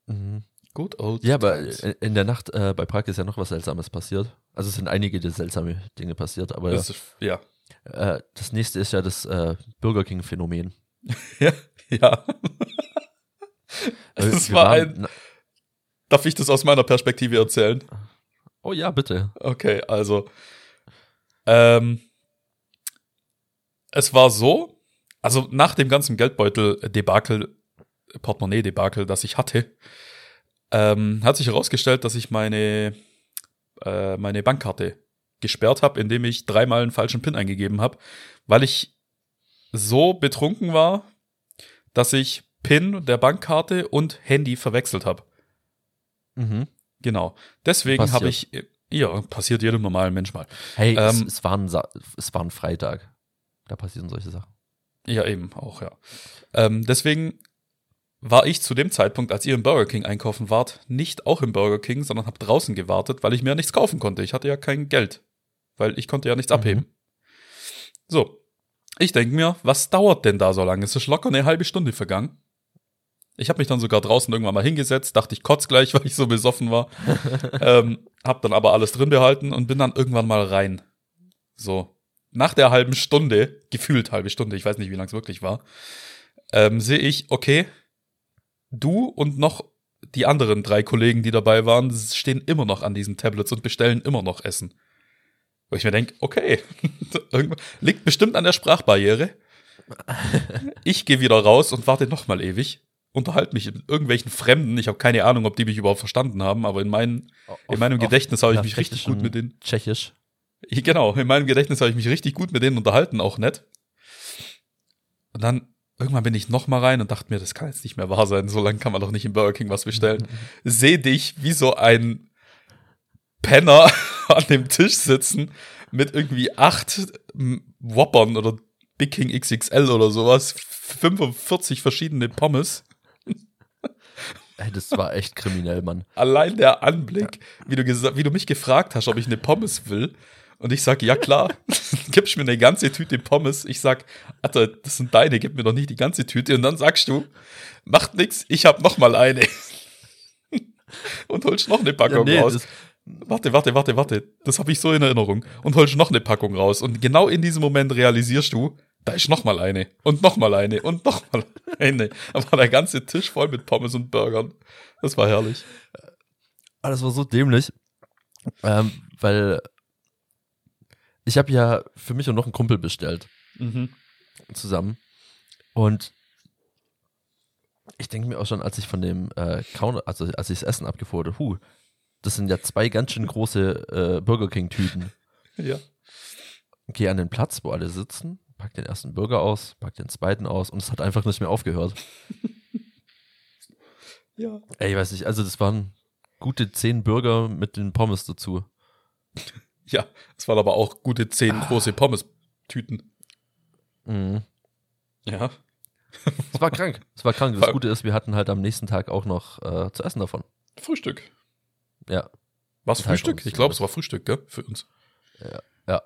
Mhm. Good old Ja, aber in der Nacht äh, bei Prag ist ja noch was Seltsames passiert. Also es sind einige seltsame Dinge passiert, aber Das ist, ja. Äh, das nächste ist ja das äh, Burger King-Phänomen. Ja. ja. Es wir war waren- ein, darf ich das aus meiner Perspektive erzählen? Oh ja, bitte. Okay, also ähm, es war so, also nach dem ganzen Geldbeutel-Debakel, Portemonnaie-Debakel, das ich hatte, ähm, hat sich herausgestellt, dass ich meine, äh, meine Bankkarte gesperrt habe, indem ich dreimal einen falschen PIN eingegeben habe, weil ich so betrunken war, dass ich PIN der Bankkarte und Handy verwechselt habe. Mhm. Genau. Deswegen habe ich, ja, passiert jedem normalen Mensch mal. Hey, es, Ähm, es, war ein Sa es war ein Freitag. Da passieren solche Sachen. Ja, eben, auch, ja. Ähm, deswegen war ich zu dem Zeitpunkt, als ihr im Burger King einkaufen wart, nicht auch im Burger King, sondern habe draußen gewartet, weil ich mir nichts kaufen konnte. Ich hatte ja kein Geld, weil ich konnte ja nichts Mhm. abheben. So, ich denke mir, was dauert denn da so lange? Es ist locker eine halbe Stunde vergangen. Ich habe mich dann sogar draußen irgendwann mal hingesetzt, dachte ich kotz gleich, weil ich so besoffen war. ähm, hab dann aber alles drin behalten und bin dann irgendwann mal rein. So, nach der halben Stunde, gefühlt halbe Stunde, ich weiß nicht, wie lang es wirklich war, ähm, sehe ich, okay, du und noch die anderen drei Kollegen, die dabei waren, stehen immer noch an diesen Tablets und bestellen immer noch Essen. Wo ich mir denke, okay, liegt bestimmt an der Sprachbarriere. Ich gehe wieder raus und warte noch mal ewig, unterhalte mich mit irgendwelchen Fremden. Ich habe keine Ahnung, ob die mich überhaupt verstanden haben, aber in, mein, in meinem Auf- Gedächtnis habe ich mich richtig gut mit denen Tschechisch. Genau, in meinem Gedächtnis habe ich mich richtig gut mit denen unterhalten, auch nett. Und dann irgendwann bin ich noch mal rein und dachte mir, das kann jetzt nicht mehr wahr sein, so lange kann man doch nicht im Burger King was bestellen. Seh dich wie so ein Penner an dem Tisch sitzen mit irgendwie acht m, Whoppern oder Big King XXL oder sowas, 45 verschiedene Pommes. Das war echt kriminell, Mann. Allein der Anblick, wie du, wie du mich gefragt hast, ob ich eine Pommes will. Und ich sag, ja klar, gibst mir eine ganze Tüte Pommes. Ich sag, Alter, das sind deine, gib mir doch nicht die ganze Tüte. Und dann sagst du, macht nix, ich hab noch mal eine. Und holst noch eine Packung raus. das, Warte, warte, warte, warte. Das habe ich so in Erinnerung. Und holst noch eine Packung raus. Und genau in diesem Moment realisierst du, da ist noch mal eine. Und noch mal eine. Und noch mal eine. Da war der ganze Tisch voll mit Pommes und Burgern. Das war herrlich. Ah, das war so dämlich, ähm, weil ich habe ja für mich und noch einen Kumpel bestellt Mhm. zusammen und ich denke mir auch schon, als ich von dem äh, Counter, also als ich das Essen abgefuhr wurde, hu, das sind ja zwei ganz schön große äh, Burger King Tüten. Ja. Gehe an den Platz, wo alle sitzen, pack den ersten Burger aus, pack den zweiten aus und es hat einfach nicht mehr aufgehört. Ja. Ey, ich weiß nicht, also das waren gute zehn Burger mit den Pommes dazu. Ja, es waren aber auch gute zehn große Pommes-Tüten. Mhm. Ja. Es war krank. Es war krank. Das Gute ist, wir hatten halt am nächsten Tag auch noch äh, zu essen davon. Frühstück. Ja, Was Und halt Frühstück? uns- Ich glaube, es war Frühstück, gell? Für uns. ja. Ja.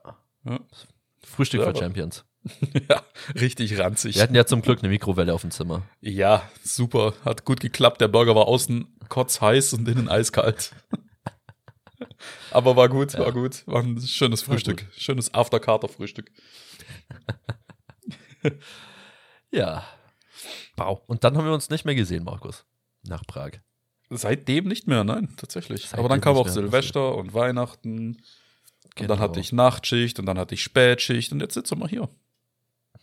Frühstück Ja, für Champions. ja, richtig ranzig. Wir hatten ja zum Glück eine Mikrowelle auf dem Zimmer. Ja, super. Hat gut geklappt. Der Burger war außen kotzheiß und innen eiskalt. Aber war gut, war Ja. gut. War ein schönes War Frühstück. Schönes After-Carter-Frühstück. Ja. Wow. Und dann haben wir uns nicht mehr gesehen, Markus. Nach Prag. Seitdem nicht mehr, nein, tatsächlich. Seitdem Aber dann kam auch Silvester und Weihnachten. Und Genau. dann hatte ich Nachtschicht und dann hatte ich Spätschicht und jetzt sitzen wir hier.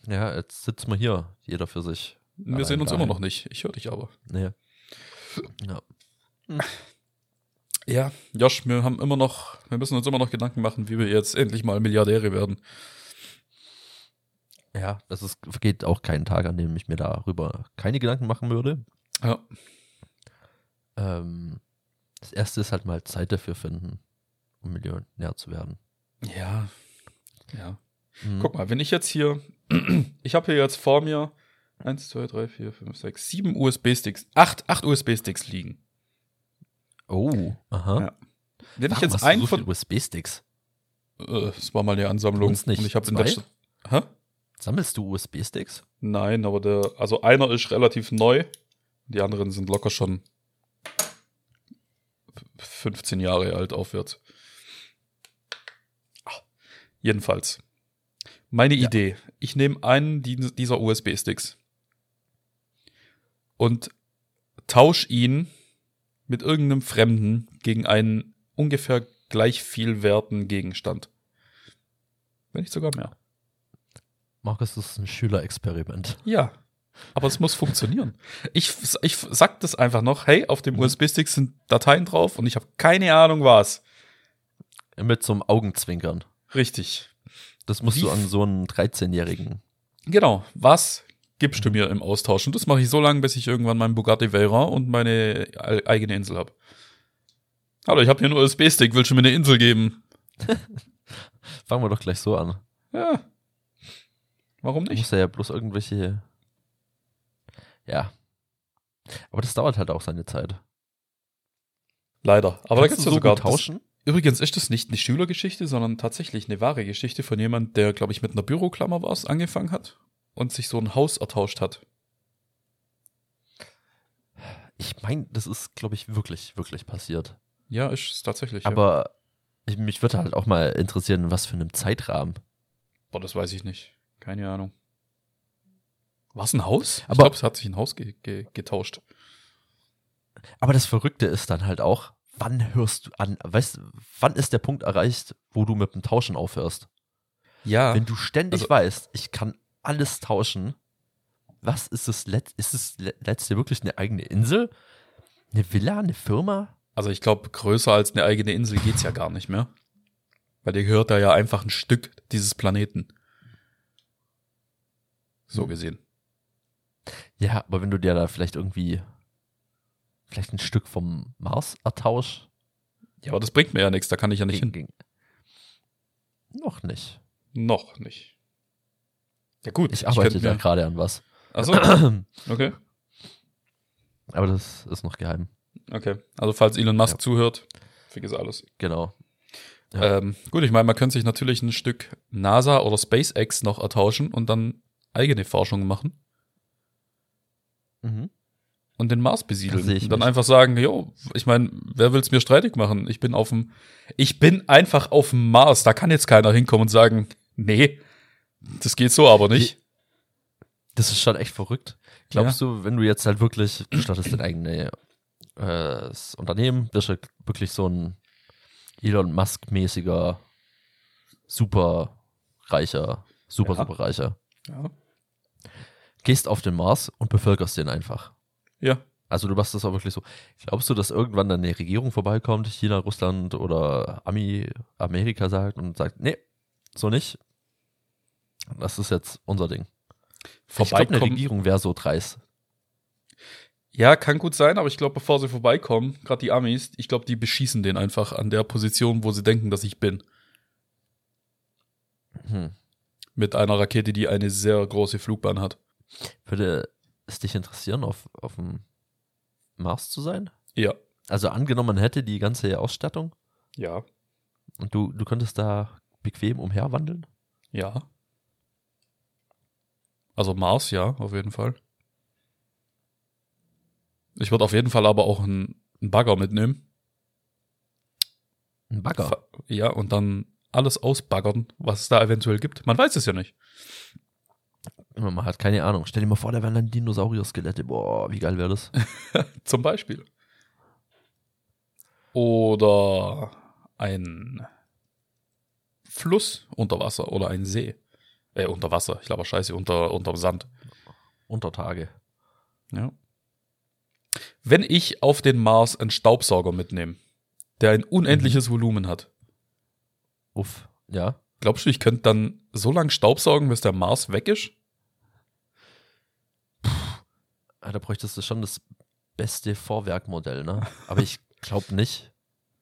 Ja, jetzt sitzen wir hier, jeder für sich. Wir Allein sehen uns daheim. immer noch nicht. Ich höre dich aber. Nee. Ja. Ja, Josh, wir haben immer noch, wir müssen uns immer noch Gedanken machen, wie wir jetzt endlich mal Milliardäre werden. Ja, es ist, vergeht auch keinen Tag, an dem ich mir darüber keine Gedanken machen würde. Ja. Ähm, das erste ist halt mal Zeit dafür finden, um Millionär zu werden. Ja. Ja. Mhm. Guck mal, wenn ich jetzt hier, ich habe hier jetzt vor mir eins, zwei, drei, vier, fünf, sechs, sieben USB-Sticks, acht, acht USB-Sticks liegen. Oh, aha. Ja. Wenn ich Warum jetzt hast du einen so von, USB-Sticks? äh, das war mal eine Ansammlung Uns nicht und ich habe in letzter, hä? Sammelst du USB-Sticks? Nein, aber der, also einer ist relativ neu, die anderen sind locker schon 15 Jahre alt aufwärts. Ah, Jedenfalls. Meine Ja. Idee. Ich nehme einen die- dieser USB-Sticks und tausch ihn mit irgendeinem Fremden gegen einen ungefähr gleich viel werten Gegenstand. Wenn nicht sogar mehr. Markus, das ist ein Schülerexperiment. Ja. Aber es muss funktionieren. Ich, ich sag das einfach noch, hey, auf dem USB-Stick sind Dateien drauf und ich habe keine Ahnung was. Mit so einem Augenzwinkern. Richtig. Das musst Wie du an so einen 13-Jährigen. Genau. Was gibst du mir im Austausch? Und das mache ich so lange, bis ich irgendwann meinen Bugatti Veyron und meine eigene Insel habe. Hallo, ich habe hier einen USB-Stick, willst du mir eine Insel geben? Fangen wir doch gleich so an. Ja. Warum Du nicht? musst ja bloß irgendwelche. Ja. Aber das dauert halt auch seine Zeit. Leider. Aber da Kannst gibt's du ja so sogar tauschen? Das, übrigens ist das nicht eine Schülergeschichte, sondern tatsächlich eine wahre Geschichte von jemand, der, glaube ich, mit einer Büroklammer was angefangen hat und sich so ein Haus ertauscht hat. Ich meine, das ist, glaube ich, wirklich, wirklich passiert. Ja, ist es tatsächlich. ja. Aber ich, mich würde halt auch mal interessieren, in was für einem Zeitrahmen. Boah, das weiß ich nicht. Keine Ahnung. War es ein Haus? ich Aber- glaube, es hat sich ein Haus ge ge getauscht. Aber das Verrückte ist dann halt auch, wann hörst du an, weißt du, wann ist der Punkt erreicht, wo du mit dem Tauschen aufhörst? Ja. Wenn du ständig also- weißt, ich kann alles tauschen, was ist das Let ist das Le- letzte wirklich eine eigene Insel? Eine Villa, eine Firma? Also ich glaube, größer als eine eigene Insel geht's ja gar nicht mehr. Weil dir gehört da ja einfach ein Stück dieses Planeten. So Hm. gesehen. Ja, aber wenn du dir da vielleicht irgendwie vielleicht ein Stück vom Mars ertauschst, Ja, aber das bringt mir ja nichts, da kann ich ja nicht hin. ging- noch nicht. Noch nicht. Ja gut, Ich arbeite könnte da gerade an was. Achso, okay. Aber das ist noch geheim. Okay. Also falls Elon Musk Ja. zuhört, vergiss alles. Genau. Ja. Ähm, gut, ich meine, man könnte sich natürlich ein Stück NASA oder SpaceX noch ertauschen und dann eigene Forschung machen Mhm. und den Mars besiedeln. und dann nicht. einfach sagen, jo, ich meine, wer will's mir streitig machen? Ich bin auf dem, ich bin einfach auf dem Mars. Da kann jetzt keiner hinkommen und sagen, nee, das geht so aber nicht. Das ist schon echt verrückt. Glaubst du, wenn du jetzt halt wirklich, du startest dein eigenes äh, Unternehmen, bist du wirklich so ein Elon Musk-mäßiger, super reicher, super, Ja. super reicher. Ja. Gehst auf den Mars und bevölkerst den einfach. ja. Also du machst das auch wirklich so. Glaubst du, dass irgendwann dann eine Regierung vorbeikommt, China, Russland oder Ami, Amerika sagt und sagt, nee, so nicht. Das ist jetzt unser Ding. Ich glaube, eine Vorbeikommen. Regierung wäre so dreist. Ja, kann gut sein, aber ich glaube, bevor sie vorbeikommen, gerade die Amis, ich glaube, die beschießen den einfach an der Position, wo sie denken, dass ich bin. Hm. Mit einer Rakete, die eine sehr große Flugbahn hat. Würde es dich interessieren, auf, auf dem Mars zu sein? Ja. Also angenommen, man hätte die ganze Ausstattung Ja. und du, du könntest da bequem umherwandeln? Ja. Also Mars, ja, auf jeden Fall. Ich würde auf jeden Fall aber auch einen, einen Bagger mitnehmen. Ein Bagger. Ja, und dann alles ausbaggern, was es da eventuell gibt. Man weiß es ja nicht. Man hat keine Ahnung. Stell dir mal vor, da wären dann Dinosaurier-Skelette. Boah, wie geil wäre das? Zum Beispiel. Oder ein Fluss unter Wasser oder ein See. Äh, unter Wasser. Ich glaube, scheiße, unter, unter Sand. Unter Tage. Ja. Wenn ich auf den Mars einen Staubsauger mitnehme, der ein unendliches Volumen hat, Uff. Ja. glaubst du, ich könnte dann so lange Staubsaugen, bis der Mars weg ist? Ah, Da bräuchtest du schon das beste Vorwerkmodell, ne? Aber ich glaube nicht.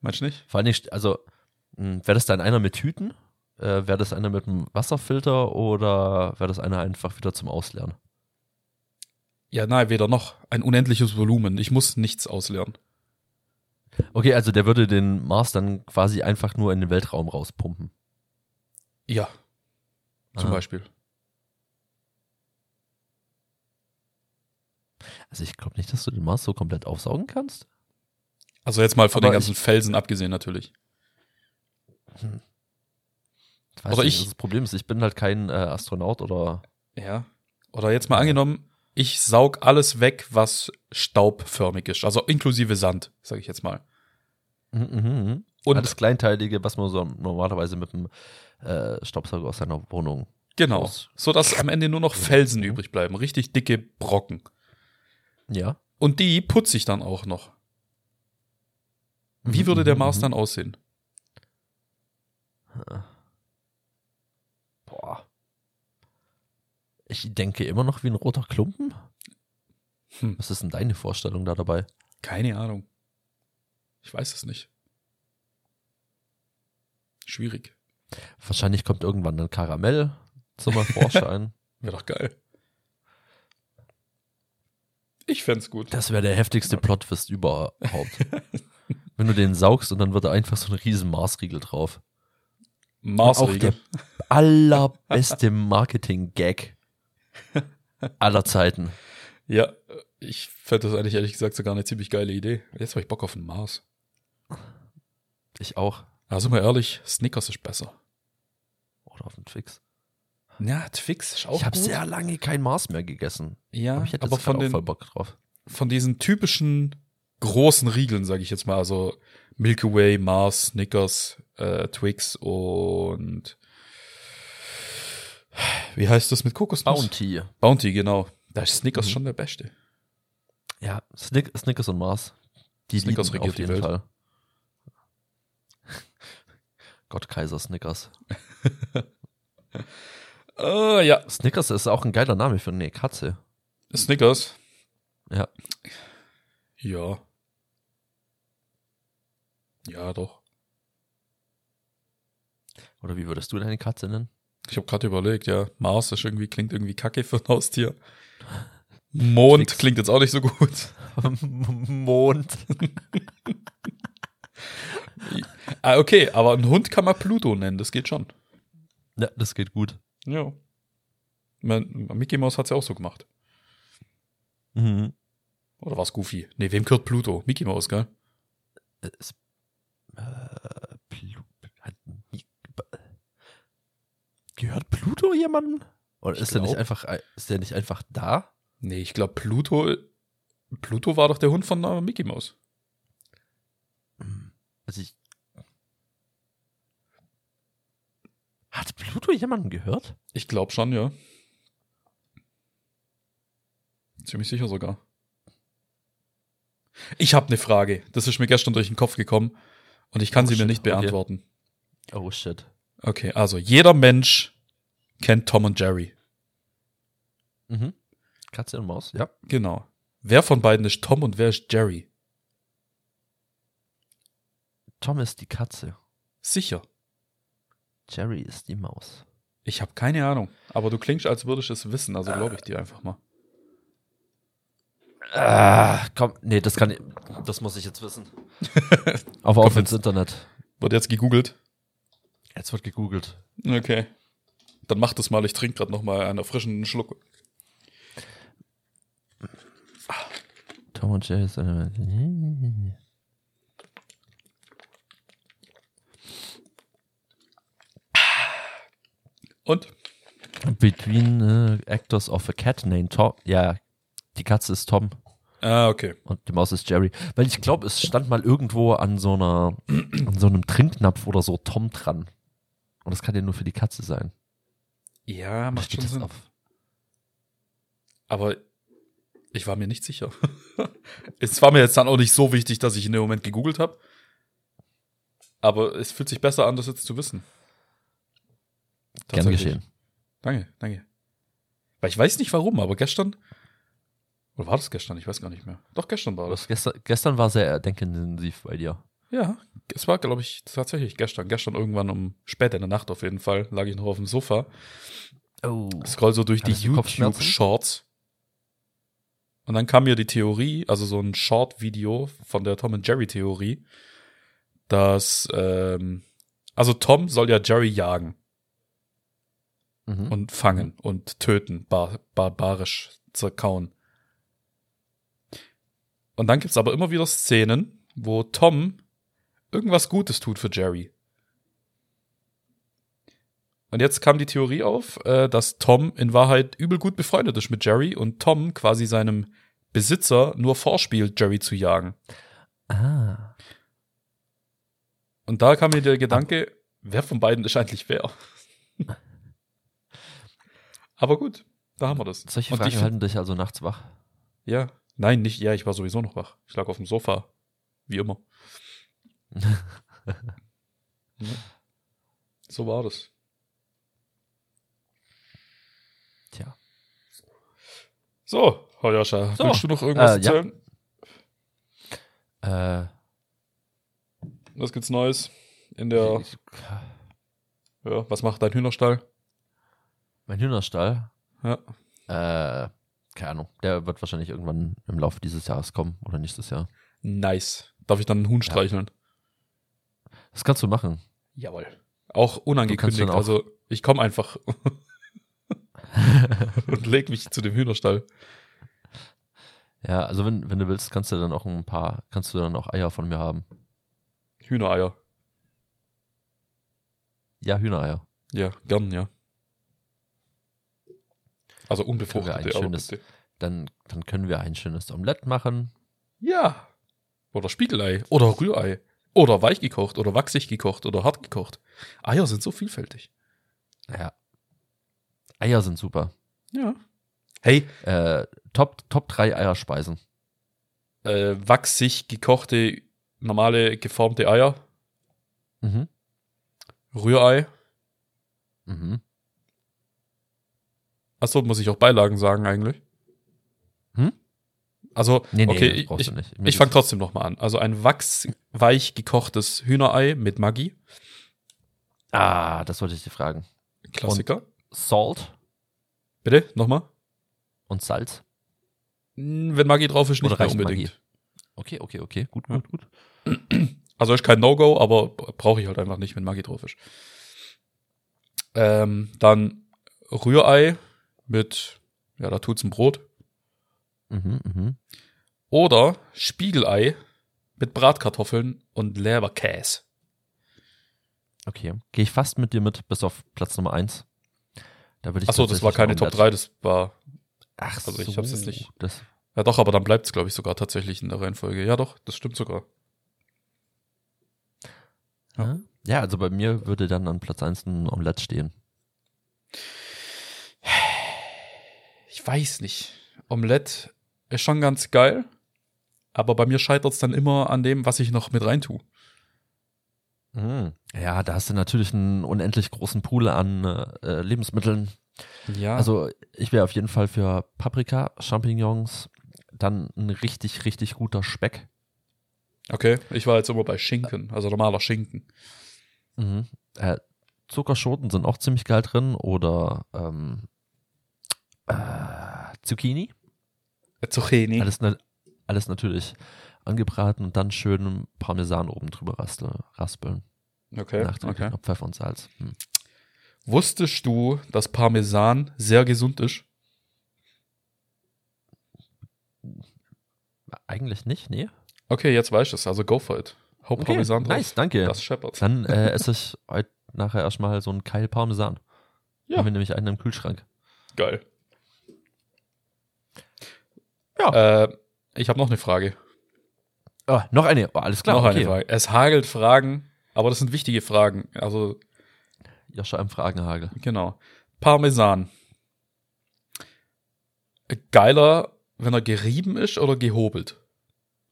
Meinst du nicht? Vor allen Dingen, also, wäre das dann einer mit Hüten? Äh, wäre das einer mit einem Wasserfilter oder wäre das einer einfach wieder zum Ausleeren? Ja, nein, weder noch. Ein unendliches Volumen. Ich muss nichts ausleeren. Okay, also der würde den Mars dann quasi einfach nur in den Weltraum rauspumpen. Ja, zum Ah. Beispiel. Also ich glaube nicht, dass du den Mars so komplett aufsaugen kannst. Also jetzt mal von den ganzen Felsen abgesehen natürlich. Ich weiß Oder nicht, ich- Das Problem ist, ich bin halt kein äh, Astronaut oder. Ja. Oder jetzt mal angenommen, ich saug alles weg, was staubförmig ist. Also inklusive Sand, sage ich jetzt mal. Mhm, mhm, mhm. Und Alles Kleinteilige, was man so normalerweise mit dem äh, Staubsauger aus seiner Wohnung. genau, so dass am Ende nur noch Felsen übrig bleiben, richtig dicke Brocken. Ja. Und die putze ich dann auch noch. Wie würde der Mars dann aussehen? Boah. Ich denke immer noch wie ein roter Klumpen. Hm. Was ist denn deine Vorstellung da dabei? Keine Ahnung. Ich weiß es nicht. Schwierig. Wahrscheinlich kommt irgendwann dann Karamell zum Vorschein. Wäre doch geil. Ich fänd's gut. Das wäre der heftigste Plotwist überhaupt. Wenn du den saugst und dann wird da einfach so ein riesen Marsriegel drauf. Marsriegel. Allerbeste Marketing-Gag aller Zeiten. Ja, ich fände das eigentlich ehrlich gesagt sogar eine ziemlich geile Idee. Jetzt habe ich Bock auf den Mars. Ich auch. Also mal ehrlich, Snickers ist besser. Oder auf den Twix. Ja, Twix ist auch ich habe sehr lange kein Mars mehr gegessen. ja, Aber ich hätte aber von auch voll den, Bock drauf. von diesen typischen großen Riegeln, sage ich jetzt mal, also Milky Way, Mars, Snickers, äh, Twix und wie heißt das mit Kokosnuss? Bounty. Bounty, genau. Da ist Snickers Mhm. schon der Beste. Ja, Snick, Snickers und Mars. Die Snickers regiert auf die jeden Welt. Fall. Gott, Kaiser Snickers. Äh, ja, Snickers ist auch ein geiler Name für eine Katze. Snickers. Ja. Ja. Ja, doch. Oder wie würdest du deine Katze nennen? Ich habe gerade überlegt, ja, Mars ist irgendwie, klingt irgendwie kacke für ein Haustier. Mond Twix. klingt jetzt auch nicht so gut. Mond. Ah, okay, aber einen Hund kann man Pluto nennen, das geht schon. Ja, das geht gut. Ja. Man, Mickey Mouse hat's ja auch so gemacht. Mhm. Oder war's Goofy? Nee, wem gehört Pluto? Mickey Mouse, gell? Es, äh, Plu hat gehört Pluto jemandem? Oder Ich ist der nicht glaub. einfach, ist der nicht einfach da? Nee, ich glaube Pluto, Pluto war doch der Hund von äh, Mickey Mouse. Also ich, hat Pluto jemanden gehört? Ich glaube schon, ja. Ziemlich sicher sogar. Ich habe eine Frage. Das ist mir gestern durch den Kopf gekommen und ich kann Oh, sie mir shit, nicht okay. beantworten. Oh shit. Okay, also jeder Mensch kennt Tom und Jerry. Mhm. Katze und Maus, ja. Genau. Wer von beiden ist Tom und wer ist Jerry? Tom ist die Katze. Sicher. Jerry ist die Maus. Ich habe keine Ahnung. Aber du klingst, als würdest du es wissen, also glaube ich dir einfach mal. Ah, komm, nee, das kann ich, das muss ich jetzt wissen. Aber auf ins Internet. Wird jetzt gegoogelt? Jetzt wird gegoogelt. Okay. Dann mach das mal. Ich trinke gerade noch mal einen frischen Schluck. Tom und Jerry ist eine. Und? Between äh, actors of a cat named Tom. Ja, die Katze ist Tom Ah, okay. und die Maus ist Jerry. Weil ich glaube, es stand mal irgendwo an so einer, an so einem Trinknapf oder so Tom dran. Und das kann ja nur für die Katze sein. Ja, macht schon das Sinn. auf. Aber ich war mir nicht sicher. es war mir jetzt dann auch nicht so wichtig, dass ich in dem Moment gegoogelt habe. Aber es fühlt sich besser an, das jetzt zu wissen. Gern geschehen. Danke, danke. Weil ich weiß nicht warum, aber gestern. Oder war das gestern? Ich weiß gar nicht mehr. Doch, gestern war Das gestern, gestern war sehr denkintensiv bei dir. Ja, es war, glaube ich, tatsächlich gestern. Gestern irgendwann um spät in der Nacht auf jeden Fall lag ich noch auf dem Sofa. Oh. Scroll so durch die? YouTube-Shorts. Und dann kam mir die Theorie, also so ein Short-Video von der Tom und Jerry-Theorie, dass, ähm, also Tom soll ja Jerry jagen Mhm. und fangen und töten, bar barbarisch zerkauen. Und dann gibt's aber immer wieder Szenen, wo Tom irgendwas Gutes tut für Jerry. Und jetzt kam die Theorie auf, äh, dass Tom in Wahrheit übel gut befreundet ist mit Jerry und Tom quasi seinem Besitzer nur vorspielt, Jerry zu jagen. Ah. Und da kam mir der Gedanke, wer von beiden ist eigentlich wer? Aber gut, da haben wir das. Solche Und Fragen ich find- halten dich also nachts wach. Ja, nein, nicht, ja, ich war sowieso noch wach. Ich lag auf dem Sofa, wie immer. ja. So war das. Tja. So, Hojascha, So, willst du noch irgendwas äh, ja. erzählen? Äh, Was gibt's Neues in der, ja, was macht dein Hühnerstall? Mein Hühnerstall, Ja. äh, keine Ahnung, der wird wahrscheinlich irgendwann im Laufe dieses Jahres kommen oder nächstes Jahr. Nice. Darf ich dann einen Huhn streicheln? Das kannst du machen. Jawohl. Auch unangekündigt. auch- Also ich komme einfach und leg mich zu dem Hühnerstall. Ja, also wenn, wenn du willst, kannst du dann auch ein paar, kannst du dann auch Eier von mir haben. Hühnereier. Ja, Hühnereier. Ja, gern, ja. Also unbefruchtete, schönes-. Dann, dann können wir ein schönes Omelett machen. Ja. Oder Spiegelei. Oder Rührei. Oder weich gekocht. Oder wachsig gekocht. Oder hart gekocht. Eier sind so vielfältig. Ja. Eier sind super. Ja. Hey, Äh, Top, Top 3 Eierspeisen. äh, wachsig gekochte, normale, geformte Eier. Mhm. Rührei. Mhm. Achso, muss ich auch Beilagen sagen eigentlich? Hm? Also, Nee, nee, okay, ich, ich, ich fange geht's- trotzdem nochmal an. Also ein wachsweich gekochtes Hühnerei mit Maggi. Ah, das wollte ich dir fragen. Klassiker. Salt Bitte, nochmal. und Salz. Hm, Wenn Maggi drauf ist, nicht mehr unbedingt. Okay, okay, okay. Gut, gut, gut. Also ist kein No-Go, aber brauche ich halt einfach nicht, wenn Maggi drauf ist. Ähm, dann Rührei mit, ja, da tut's ein Brot. Mhm, mhm. Oder Spiegelei mit Bratkartoffeln und Leberkäse. Okay. Gehe ich fast mit dir mit, bis auf Platz Nummer 1. Da würde ich Achso, das war keine Top ein 3, das war, Ach Also ich hab's jetzt nicht- Das, ja doch, aber dann bleibt's, glaube ich, sogar tatsächlich in der Reihenfolge. Ja doch, das stimmt sogar. Ja. ja. also bei mir würde dann an Platz 1 ein Omelett stehen. Ich weiß nicht. Omelette ist schon ganz geil, aber bei mir scheitert's dann immer an dem, was ich noch mit rein tue. Mhm. Ja, da hast du natürlich einen unendlich großen Pool an äh, Lebensmitteln. Ja. Also ich wäre auf jeden Fall für Paprika, Champignons, dann ein richtig, richtig guter Speck. okay, ich war jetzt immer bei Schinken, also normaler Schinken. Mhm. Äh, Zuckerschoten sind auch ziemlich geil drin oder ähm, äh, Zucchini. Äh, Zucchini. Alles, alles natürlich angebraten und dann schön Parmesan oben drüber raspeln. Okay, Nachträglich okay. Pfeffer und Salz. Hm. Wusstest du, dass Parmesan sehr gesund ist? Eigentlich nicht, nee. Okay, jetzt weißt du es, also go for it. Hau Okay, Parmesan drauf. nice, danke. Das scheppert. Dann äh, esse ich heute nachher erstmal so einen Keil Parmesan. Ja. Haben wir nämlich einen im Kühlschrank. Geil. Ja. Äh, ich habe noch eine Frage. Oh, noch eine. Oh, alles klar. noch okay. eine Frage. Es hagelt Fragen, aber das sind wichtige Fragen. Also, Joscha im Fragenhagel. genau. Parmesan. Geiler, wenn er gerieben ist oder gehobelt?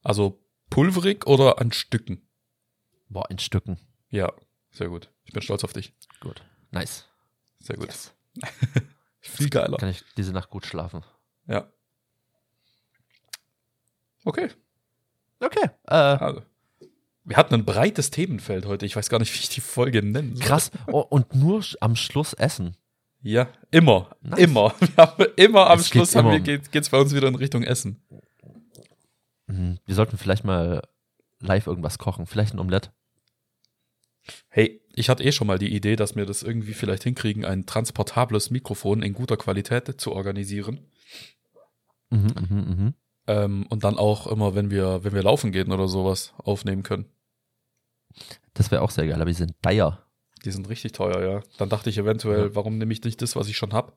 Also pulverig oder an Stücken? Boah, in Stücken. Ja, sehr gut. Ich bin stolz auf dich. Gut. Nice. Sehr gut. Yes. Viel geiler. Kann ich diese Nacht gut schlafen. Ja. Okay. Okay. Äh, Also. Wir hatten ein breites Themenfeld heute. Ich weiß gar nicht, wie ich die Folge nennen soll. krass. Oh, und nur am Schluss essen. Ja, immer. Nice. Immer. Wir haben immer am Es Schluss haben wir, geht, geht's bei uns wieder in Richtung Essen. Mhm. Wir sollten vielleicht mal live irgendwas kochen. Vielleicht ein Omelett. Hey, ich hatte eh schon mal die Idee, dass wir das irgendwie vielleicht hinkriegen, ein transportables Mikrofon in guter Qualität zu organisieren. Mhm, mhm, mhm. Ähm, und dann auch immer, wenn wir, wenn wir laufen gehen oder sowas, aufnehmen können. Das wäre auch sehr geil, aber die sind teuer. Die sind richtig teuer, ja. Dann dachte ich eventuell, warum nehme ich nicht das, was ich schon hab?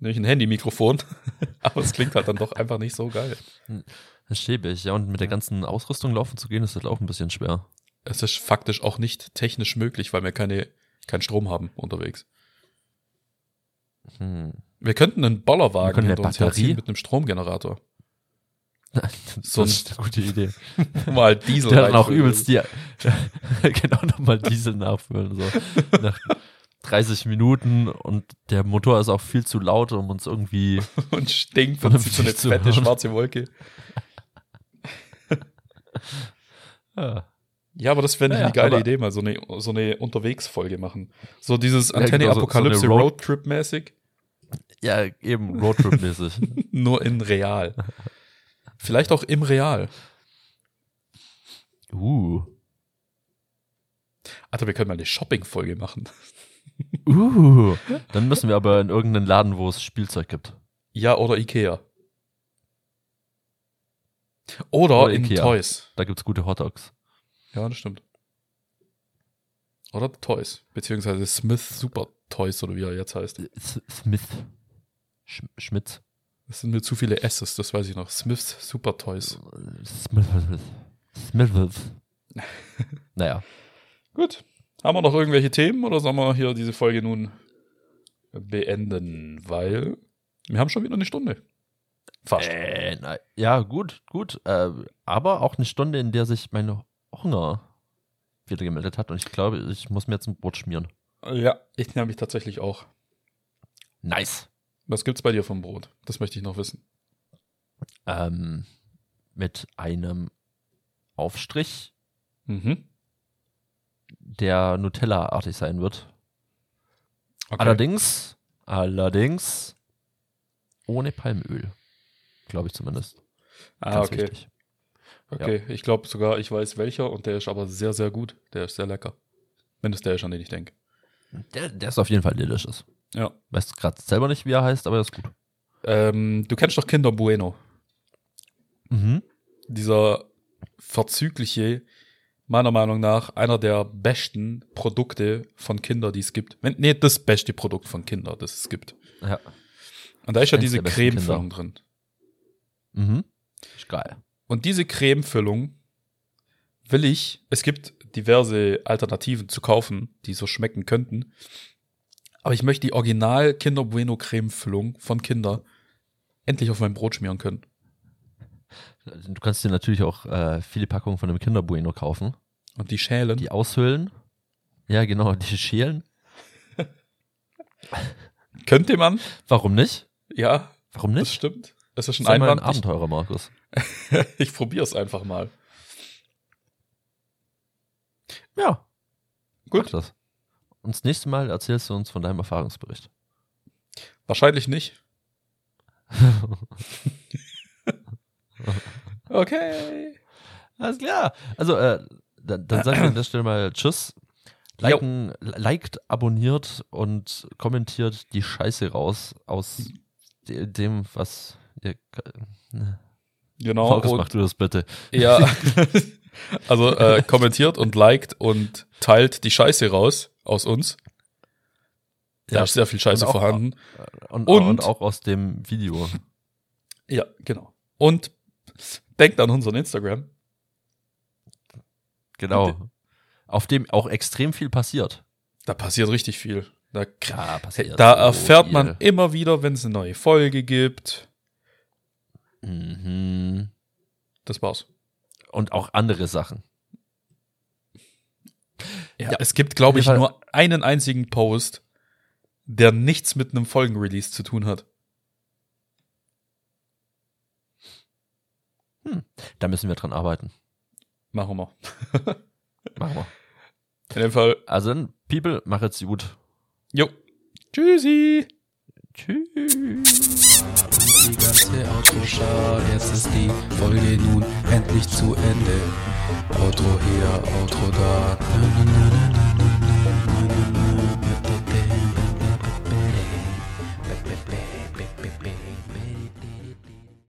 Nehme ich ein Handy-Mikrofon. aber es klingt halt dann doch einfach nicht so geil. Das schäbe ich, ja. Und mit der ganzen Ausrüstung laufen zu gehen, ist das auch ein bisschen schwer. Es ist faktisch auch nicht technisch möglich, weil wir keine, keinen Strom haben unterwegs. Hm. Wir könnten einen Bollerwagen Wir hinter uns herziehen mit einem Stromgenerator. So das ist eine gute Idee. Mal Diesel. Der dann auch übelst die, genau nochmal Diesel nachfüllen, so. Nach 30 Minuten und der Motor ist auch viel zu laut, um uns irgendwie, und stinkt und so eine fette hören. schwarze Wolke. ja, Ja, aber das wäre Ja, eine geile Idee, mal so eine, so eine Unterwegsfolge machen. So dieses Ja, Antenne genau, ja eben Roadtrip-mäßig. nur in real. Vielleicht auch im Real. uh. Alter, wir können mal eine Shopping-Folge machen. Uh. Dann müssen wir aber in irgendeinen Laden, wo es Spielzeug gibt. Ja, oder Ikea. Oder, Oder in Ikea. Toys. Da gibt's gute Hotdogs. Ja, das stimmt. Oder Toys. Beziehungsweise Smith Super Toys, oder wie er jetzt heißt. S Smith. Sch Schmitz. Das sind mir zu viele S's, das weiß ich noch. Smiths Super Toys. Smith. Smith. naja. Gut. Haben wir noch irgendwelche Themen oder sollen wir hier diese Folge nun beenden? Weil wir haben schon wieder eine Stunde. Fast. Äh, na, ja, gut, gut. Äh, aber auch eine Stunde, in der sich mein Hunger wieder gemeldet hat. Und ich glaube, ich muss mir jetzt ein Brot schmieren. Ja, ich nehme mich tatsächlich auch. Nice. Was gibt's bei dir vom Brot? Das möchte ich noch wissen. Ähm, mit einem Aufstrich, Mhm. der Nutella-artig sein wird. Okay. Allerdings, allerdings ohne Palmöl. Glaube ich zumindest. ah, Ganz okay. wichtig. Okay, ich glaube sogar, ich weiß welcher und der ist aber sehr, sehr gut. Der ist sehr lecker. Wenn es der ist, an den ich denke. Der, der ist auf jeden Fall delicious. Ja. Weiß gerade selber nicht, wie er heißt, aber er ist gut. Ähm, du kennst doch Kinder Bueno. Mhm. Dieser verzügliche, meiner Meinung nach, einer der besten Produkte von Kinder, die es gibt. Wenn, nee, das beste Produkt von Kinder, das es gibt. Ja. Und da ist ja diese Cremefüllung drin. Mhm. Ist geil. Und diese Cremefüllung will ich, es gibt diverse Alternativen zu kaufen, die so schmecken könnten. Aber ich möchte die Original Kinder Bueno Cremefüllung von Kinder endlich auf mein Brot schmieren können. Du kannst dir natürlich auch äh, viele Packungen von einem Kinder Bueno kaufen, Und die schälen. die aushöhlen. Ja, genau, die schälen. Könnte man. Warum nicht? Ja, Warum das nicht? stimmt. Es ist ein mal ein. Ich, Abenteurer, Markus. ich probiere es einfach mal. Ja, Gut. mach das. Und das nächste Mal erzählst du uns von deinem Erfahrungsbericht. Wahrscheinlich nicht. Okay. Alles klar. Also, äh, dann, dann sagen wir an der Stelle mal Tschüss. Liken, liked, abonniert und kommentiert die Scheiße raus aus de dem, was ihr. Ne. Genau. Und- mach du das bitte. Ja. also äh, kommentiert und liked und teilt die Scheiße raus aus uns. Da Ja. ist sehr viel Scheiße Und auch- vorhanden. Und, Und- und auch aus dem Video. Ja, genau. Und denkt an unseren Instagram. Genau. Auf dem auch extrem viel passiert. Da passiert richtig viel. Da, Ja, passiert. da so erfährt viel. man immer wieder, wenn es eine neue Folge gibt. Mhm. Das war's. Und auch andere Sachen. Ja, Ja. es gibt, glaube ich, nur einen einzigen Post, der nichts mit einem Folgenrelease zu tun hat. Da müssen wir dran arbeiten. Machen wir. Machen wir. In dem Fall, Also People, mach jetzt gut. jo. Tschüssi. Tschüss. Die ganze Autoschau, jetzt ist die Folge nun endlich zu Ende. Outro hier, Outro da. Na, na, na,